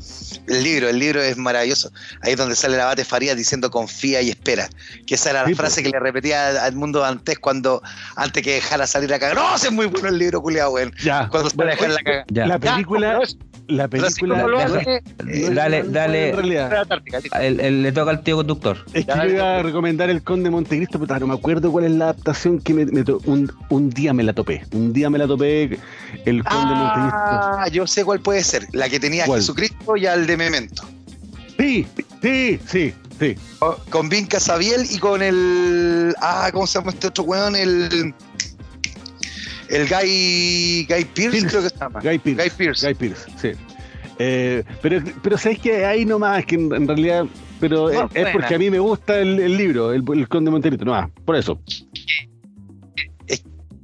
el libro, el libro es maravilloso. Ahí es donde sale el abate Farías diciendo confía y espera. Que esa era la frase que le repetía a Edmundo antes cuando, antes que dejara salir a cagar. No, es muy bueno el libro, culiado, weón. Ya. Cuando se dejar la caga. La película la película. dale, dale. le toca al tío conductor. Es que yo iba a recomendar El Conde de Montecristo, pero no me acuerdo cuál es la adaptación que me, un, un, día me la topé. Un día me la topé El Conde Montecristo. Ah, yo sé cuál puede ser. La que tenía Jesucristo y al de Memento. Sí, sí, sí, sí. Con Vinca Sabiel y con el. Ah, ¿cómo se llama este otro weón? El el Guy, Guy Pierce, creo que se llama. Guy Pierce. Guy Pierce, Guy Pierce sí. Eh, pero, pero sabes que ahí nomás, que en, realidad, pero es, porque a mí me gusta el, libro, el, Conde Monterito, no por eso.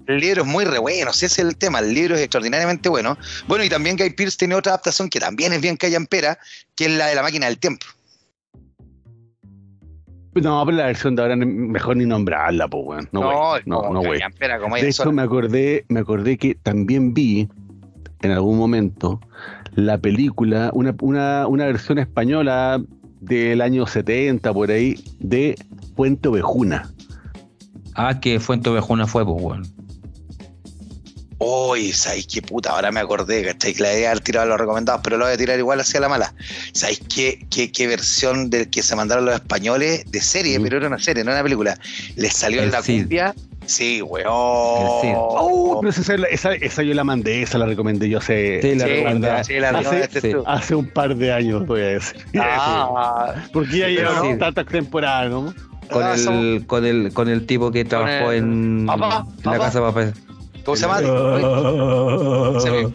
El libro es muy re bueno, ese es el tema, el libro es extraordinariamente bueno. Bueno, y también Guy Pierce tiene otra adaptación que también es bien callampera, que es la de la máquina del tiempo. No, pero la versión de ahora mejor ni nombrarla, pues, weón. No, no, no, güey. De hecho, me acordé, me acordé que también vi en algún momento la película, una, una, una versión española del año 70 por ahí de Fuente Ovejuna. Ah, que Fuente Ovejuna fue, pues, weón. Uy, ¿sabéis qué puta? Ahora me acordé, ¿cachai? Que la idea de tirar los recomendados, pero lo voy a tirar igual hacia la mala. ¿Sabéis qué, qué, versión del que se mandaron los españoles de serie? Pero era una serie, no una película. Les salió en la cumbia. Sí, weón. Oh, pero esa, esa, yo la mandé, esa la recomendé yo hace, sí, la recomendé, hace, hace, un par de años, voy a decir. Ah, Porque ya llevan tantas temporadas, ¿no? Con, ah, el, con, el, con el tipo que trabajó en, la casa papel ¿Cómo se llama? no,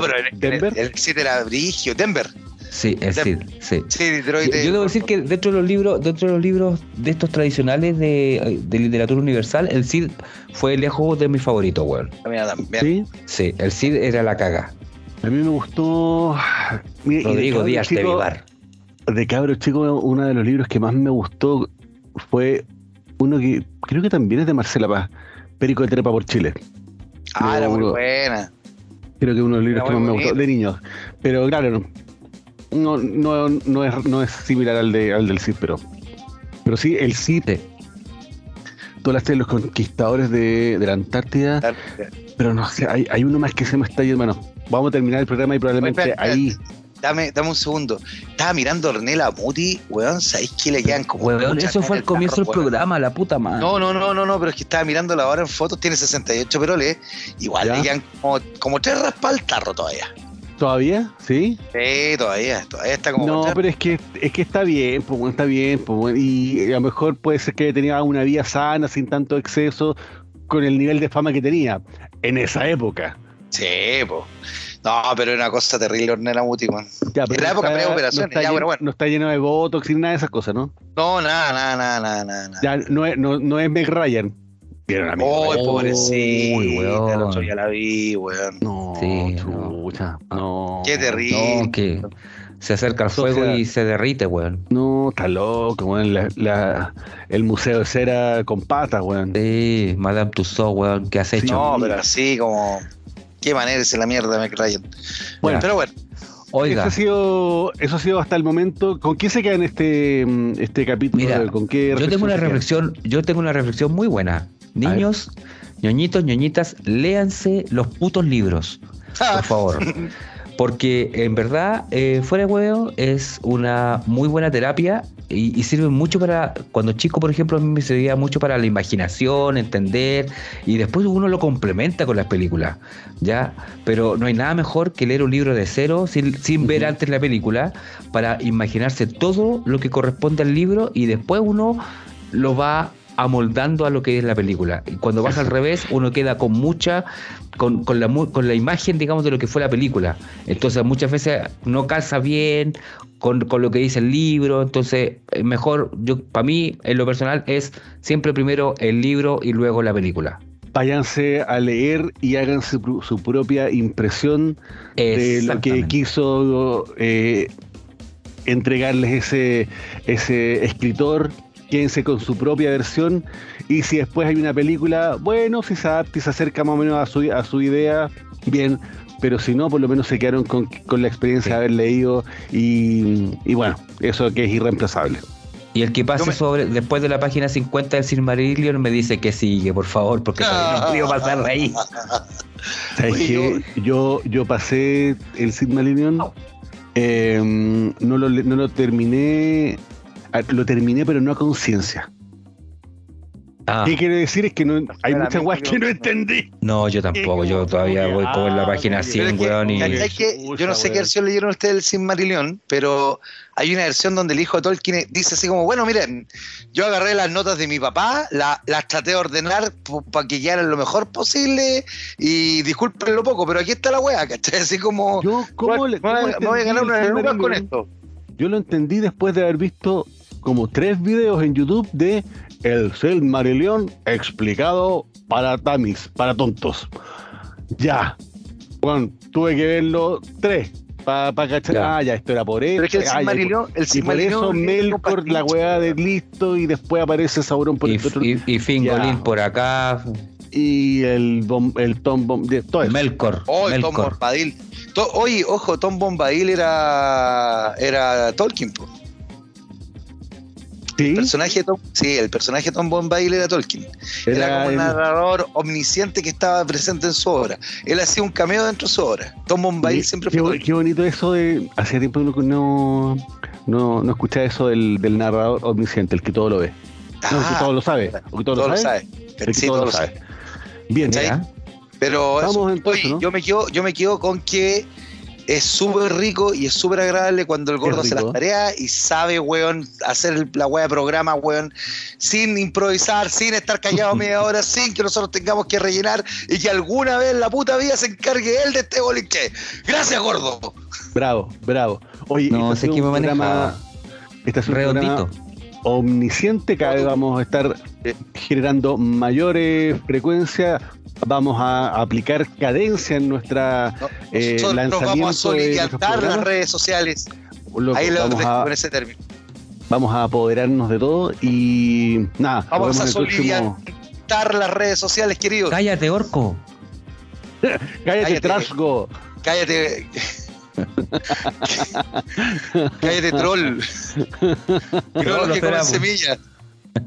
pero el, el, Cid era Brigio, Denver. Sí, el Cid, sí. Yo, debo decir que dentro de los libros, dentro de los libros de estos tradicionales de, literatura universal, el Cid fue lejos de mi favorito, weón. ¿Sí? Sí, el Cid era la caga. A mí me gustó. Rodrigo Díaz de Vivar. De cabro chico, uno de los libros que más me gustó fue uno que creo que también es de Marcela Paz, Perico de Trepa por Chile. Ah, era muy buena. Creo que uno de los libros que más me gustó, de niños. Pero claro, no, no, no, es, no es similar al, de, al del Cid, pero, pero sí, el Cid. Todas las los conquistadores de, de la Antártida. Pero no sé, hay, hay uno más que se me está yendo. Bueno, vamos a terminar el programa y probablemente ahí. Dame, dame un segundo. Estaba mirando a Ornella Muti, weón, ¿sabéis que le quedan como. Weón, eso fue el comienzo del programa, la puta madre. No, no, no, no, no, pero es que estaba mirando la hora en fotos, tiene 68 peroles. Igual le quedan como, como tres raspas al tarro todavía. ¿Todavía? ¿Sí? Sí, todavía, todavía está como. No, pero es que, es que está bien, pues está bien, pues y a lo mejor puede ser que tenía una vida sana, sin tanto exceso, con el nivel de fama que tenía en esa época. Sí, pues. No, pero era una cosa terrible Ornella Muti, man. Ya, en la época de operaciones, no ya, bueno, bueno. No está lleno de botox ni nada de esas cosas, ¿no? No, nada, nada, nada, nada. nada. Ya, no es, no, no es Meg Ryan. Vieron a mí. Oh, pobrecito. Uy, weón. El otro ya la vi, weón. No, sí, chucha. No. Qué terrible. No, que se acerca al fuego y se derrite, weón. No, está loco, weón. La, la, el museo de cera con patas, weón. Sí, Madame Tussauds, weón. ¿Qué has hecho? No, pero así como. Qué manera es la mierda, Meg Ryan. Bueno, pero bueno. Oiga. Eso ha, sido, eso ha sido hasta el momento. ¿Con qué se queda en este, este capítulo? Mira, ¿Con qué yo tengo una reflexión, yo tengo una reflexión muy buena. Niños, ñoñitos, ñoñitas, léanse los putos libros, por favor. Porque en verdad, eh, fuera de huevo, es una muy buena terapia y, sirve mucho para, cuando chico, por ejemplo, a mí me servía mucho para la imaginación, entender, y después uno lo complementa con las películas, ¿ya? Pero no hay nada mejor que leer un libro de cero sin, sin ver antes la película para imaginarse todo lo que corresponde al libro y después uno lo va amoldando a lo que es la película. Y cuando vas al revés, uno queda con mucha, con, con, la, con la imagen, digamos, de lo que fue la película. Entonces muchas veces no calza bien con, con lo que dice el libro. Entonces, mejor, yo para mí, en lo personal, es siempre primero el libro y luego la película. Váyanse a leer y hagan su, propia impresión de lo que quiso eh, entregarles ese, ese escritor quédense con su propia versión. Y si después hay una película, bueno, si se adapta y se acerca más o menos a su, a su idea, bien, pero si no, por lo menos se quedaron con, la experiencia de haber leído y, bueno, eso que es irreemplazable. Y el que pase sobre después de la página 50 del Silmarillion me dice que sigue, por favor, porque no quiero pasar de ahí. ¿Sabes Yo, yo pasé el Silmarillion, em, no, lo, no lo terminé Ah, lo terminé, pero no a conciencia. Ah. ¿Qué quiere decir? Es que no, hay muchas weas que no entendí. No, yo tampoco. Yo todavía voy como en la página 100, weón. Y... yo no sé qué versión leyeron ustedes del Sin Marillion, pero hay una versión donde el hijo de Tolkien dice así como: Bueno, miren, yo agarré las notas de mi papá, las traté de ordenar para que quedaran lo mejor posible y disculpen lo poco, pero aquí está la wea, ¿cachai? Así como. Yo, ¿cómo le, me voy a ganar una lucas con esto. Yo lo entendí después de haber visto como tres videos en YouTube de el Silmarillion explicado para tamis, para tontos. Ya. Bueno, tuve que verlo tres para pa cachar. Ah, ya, esto era por eso. Pero es que el Silmarillion. el y por eso Melkor, la weá de listo, y después aparece Sauron por y, el otro. Y, y Fingolin por acá. Y el, el Tom Bombadil. Todo Melkor. Oh, el Tom Bombadil. oye, ojo, Tom Bombadil era, era Tolkien, pues. ¿Sí? El personaje Tom, sí, el personaje Tom Bombadil era Tolkien. Era, como un narrador omnisciente que estaba presente en su obra. Él hacía un cameo dentro de su obra. Tom Bombadil siempre fue. Qué, bonito eso de. Hacía tiempo que no, no, no escuchaba eso del, del, narrador omnisciente, el que todo lo ve. no, el que todo lo sabe. O que todo, lo sabe. El que todo, lo sabe. Bien, Pero yo, me quedo, yo me quedo con que es súper rico y es súper agradable cuando el gordo hace las tareas y sabe, weón, hacer la weá de programa, weón, sin improvisar, sin estar callado media hora, sin que nosotros tengamos que rellenar y que alguna vez la puta vida se encargue él de este boliche. Gracias, gordo. Bravo, bravo. Oye, no sé qué me programa, este es un programa omnisciente, cada vez vamos a estar eh, generando mayores frecuencias, vamos a aplicar cadencia en nuestra eh, lanzamiento vamos a solidificar las redes sociales. Ahí lo vamos a, con ese término. Vamos a apoderarnos de todo y nada. Vamos a solidificar las redes sociales, queridos. Cállate, orco. Cállate, trasgo. Cállate. Cállate, troll. troll que come semillas.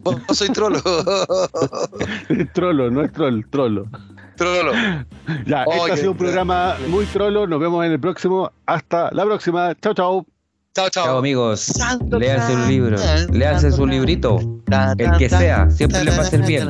Vos, soy trolo. trolo, no es troll, trolo. Trolo. Ya, este ha sido un programa muy trolo. Nos vemos en el próximo. Hasta la próxima. Chao, chao. Chao, chao. Chao, amigos. Léanse un libro. Léanse su librito. El que sea. Siempre les va a ser bien.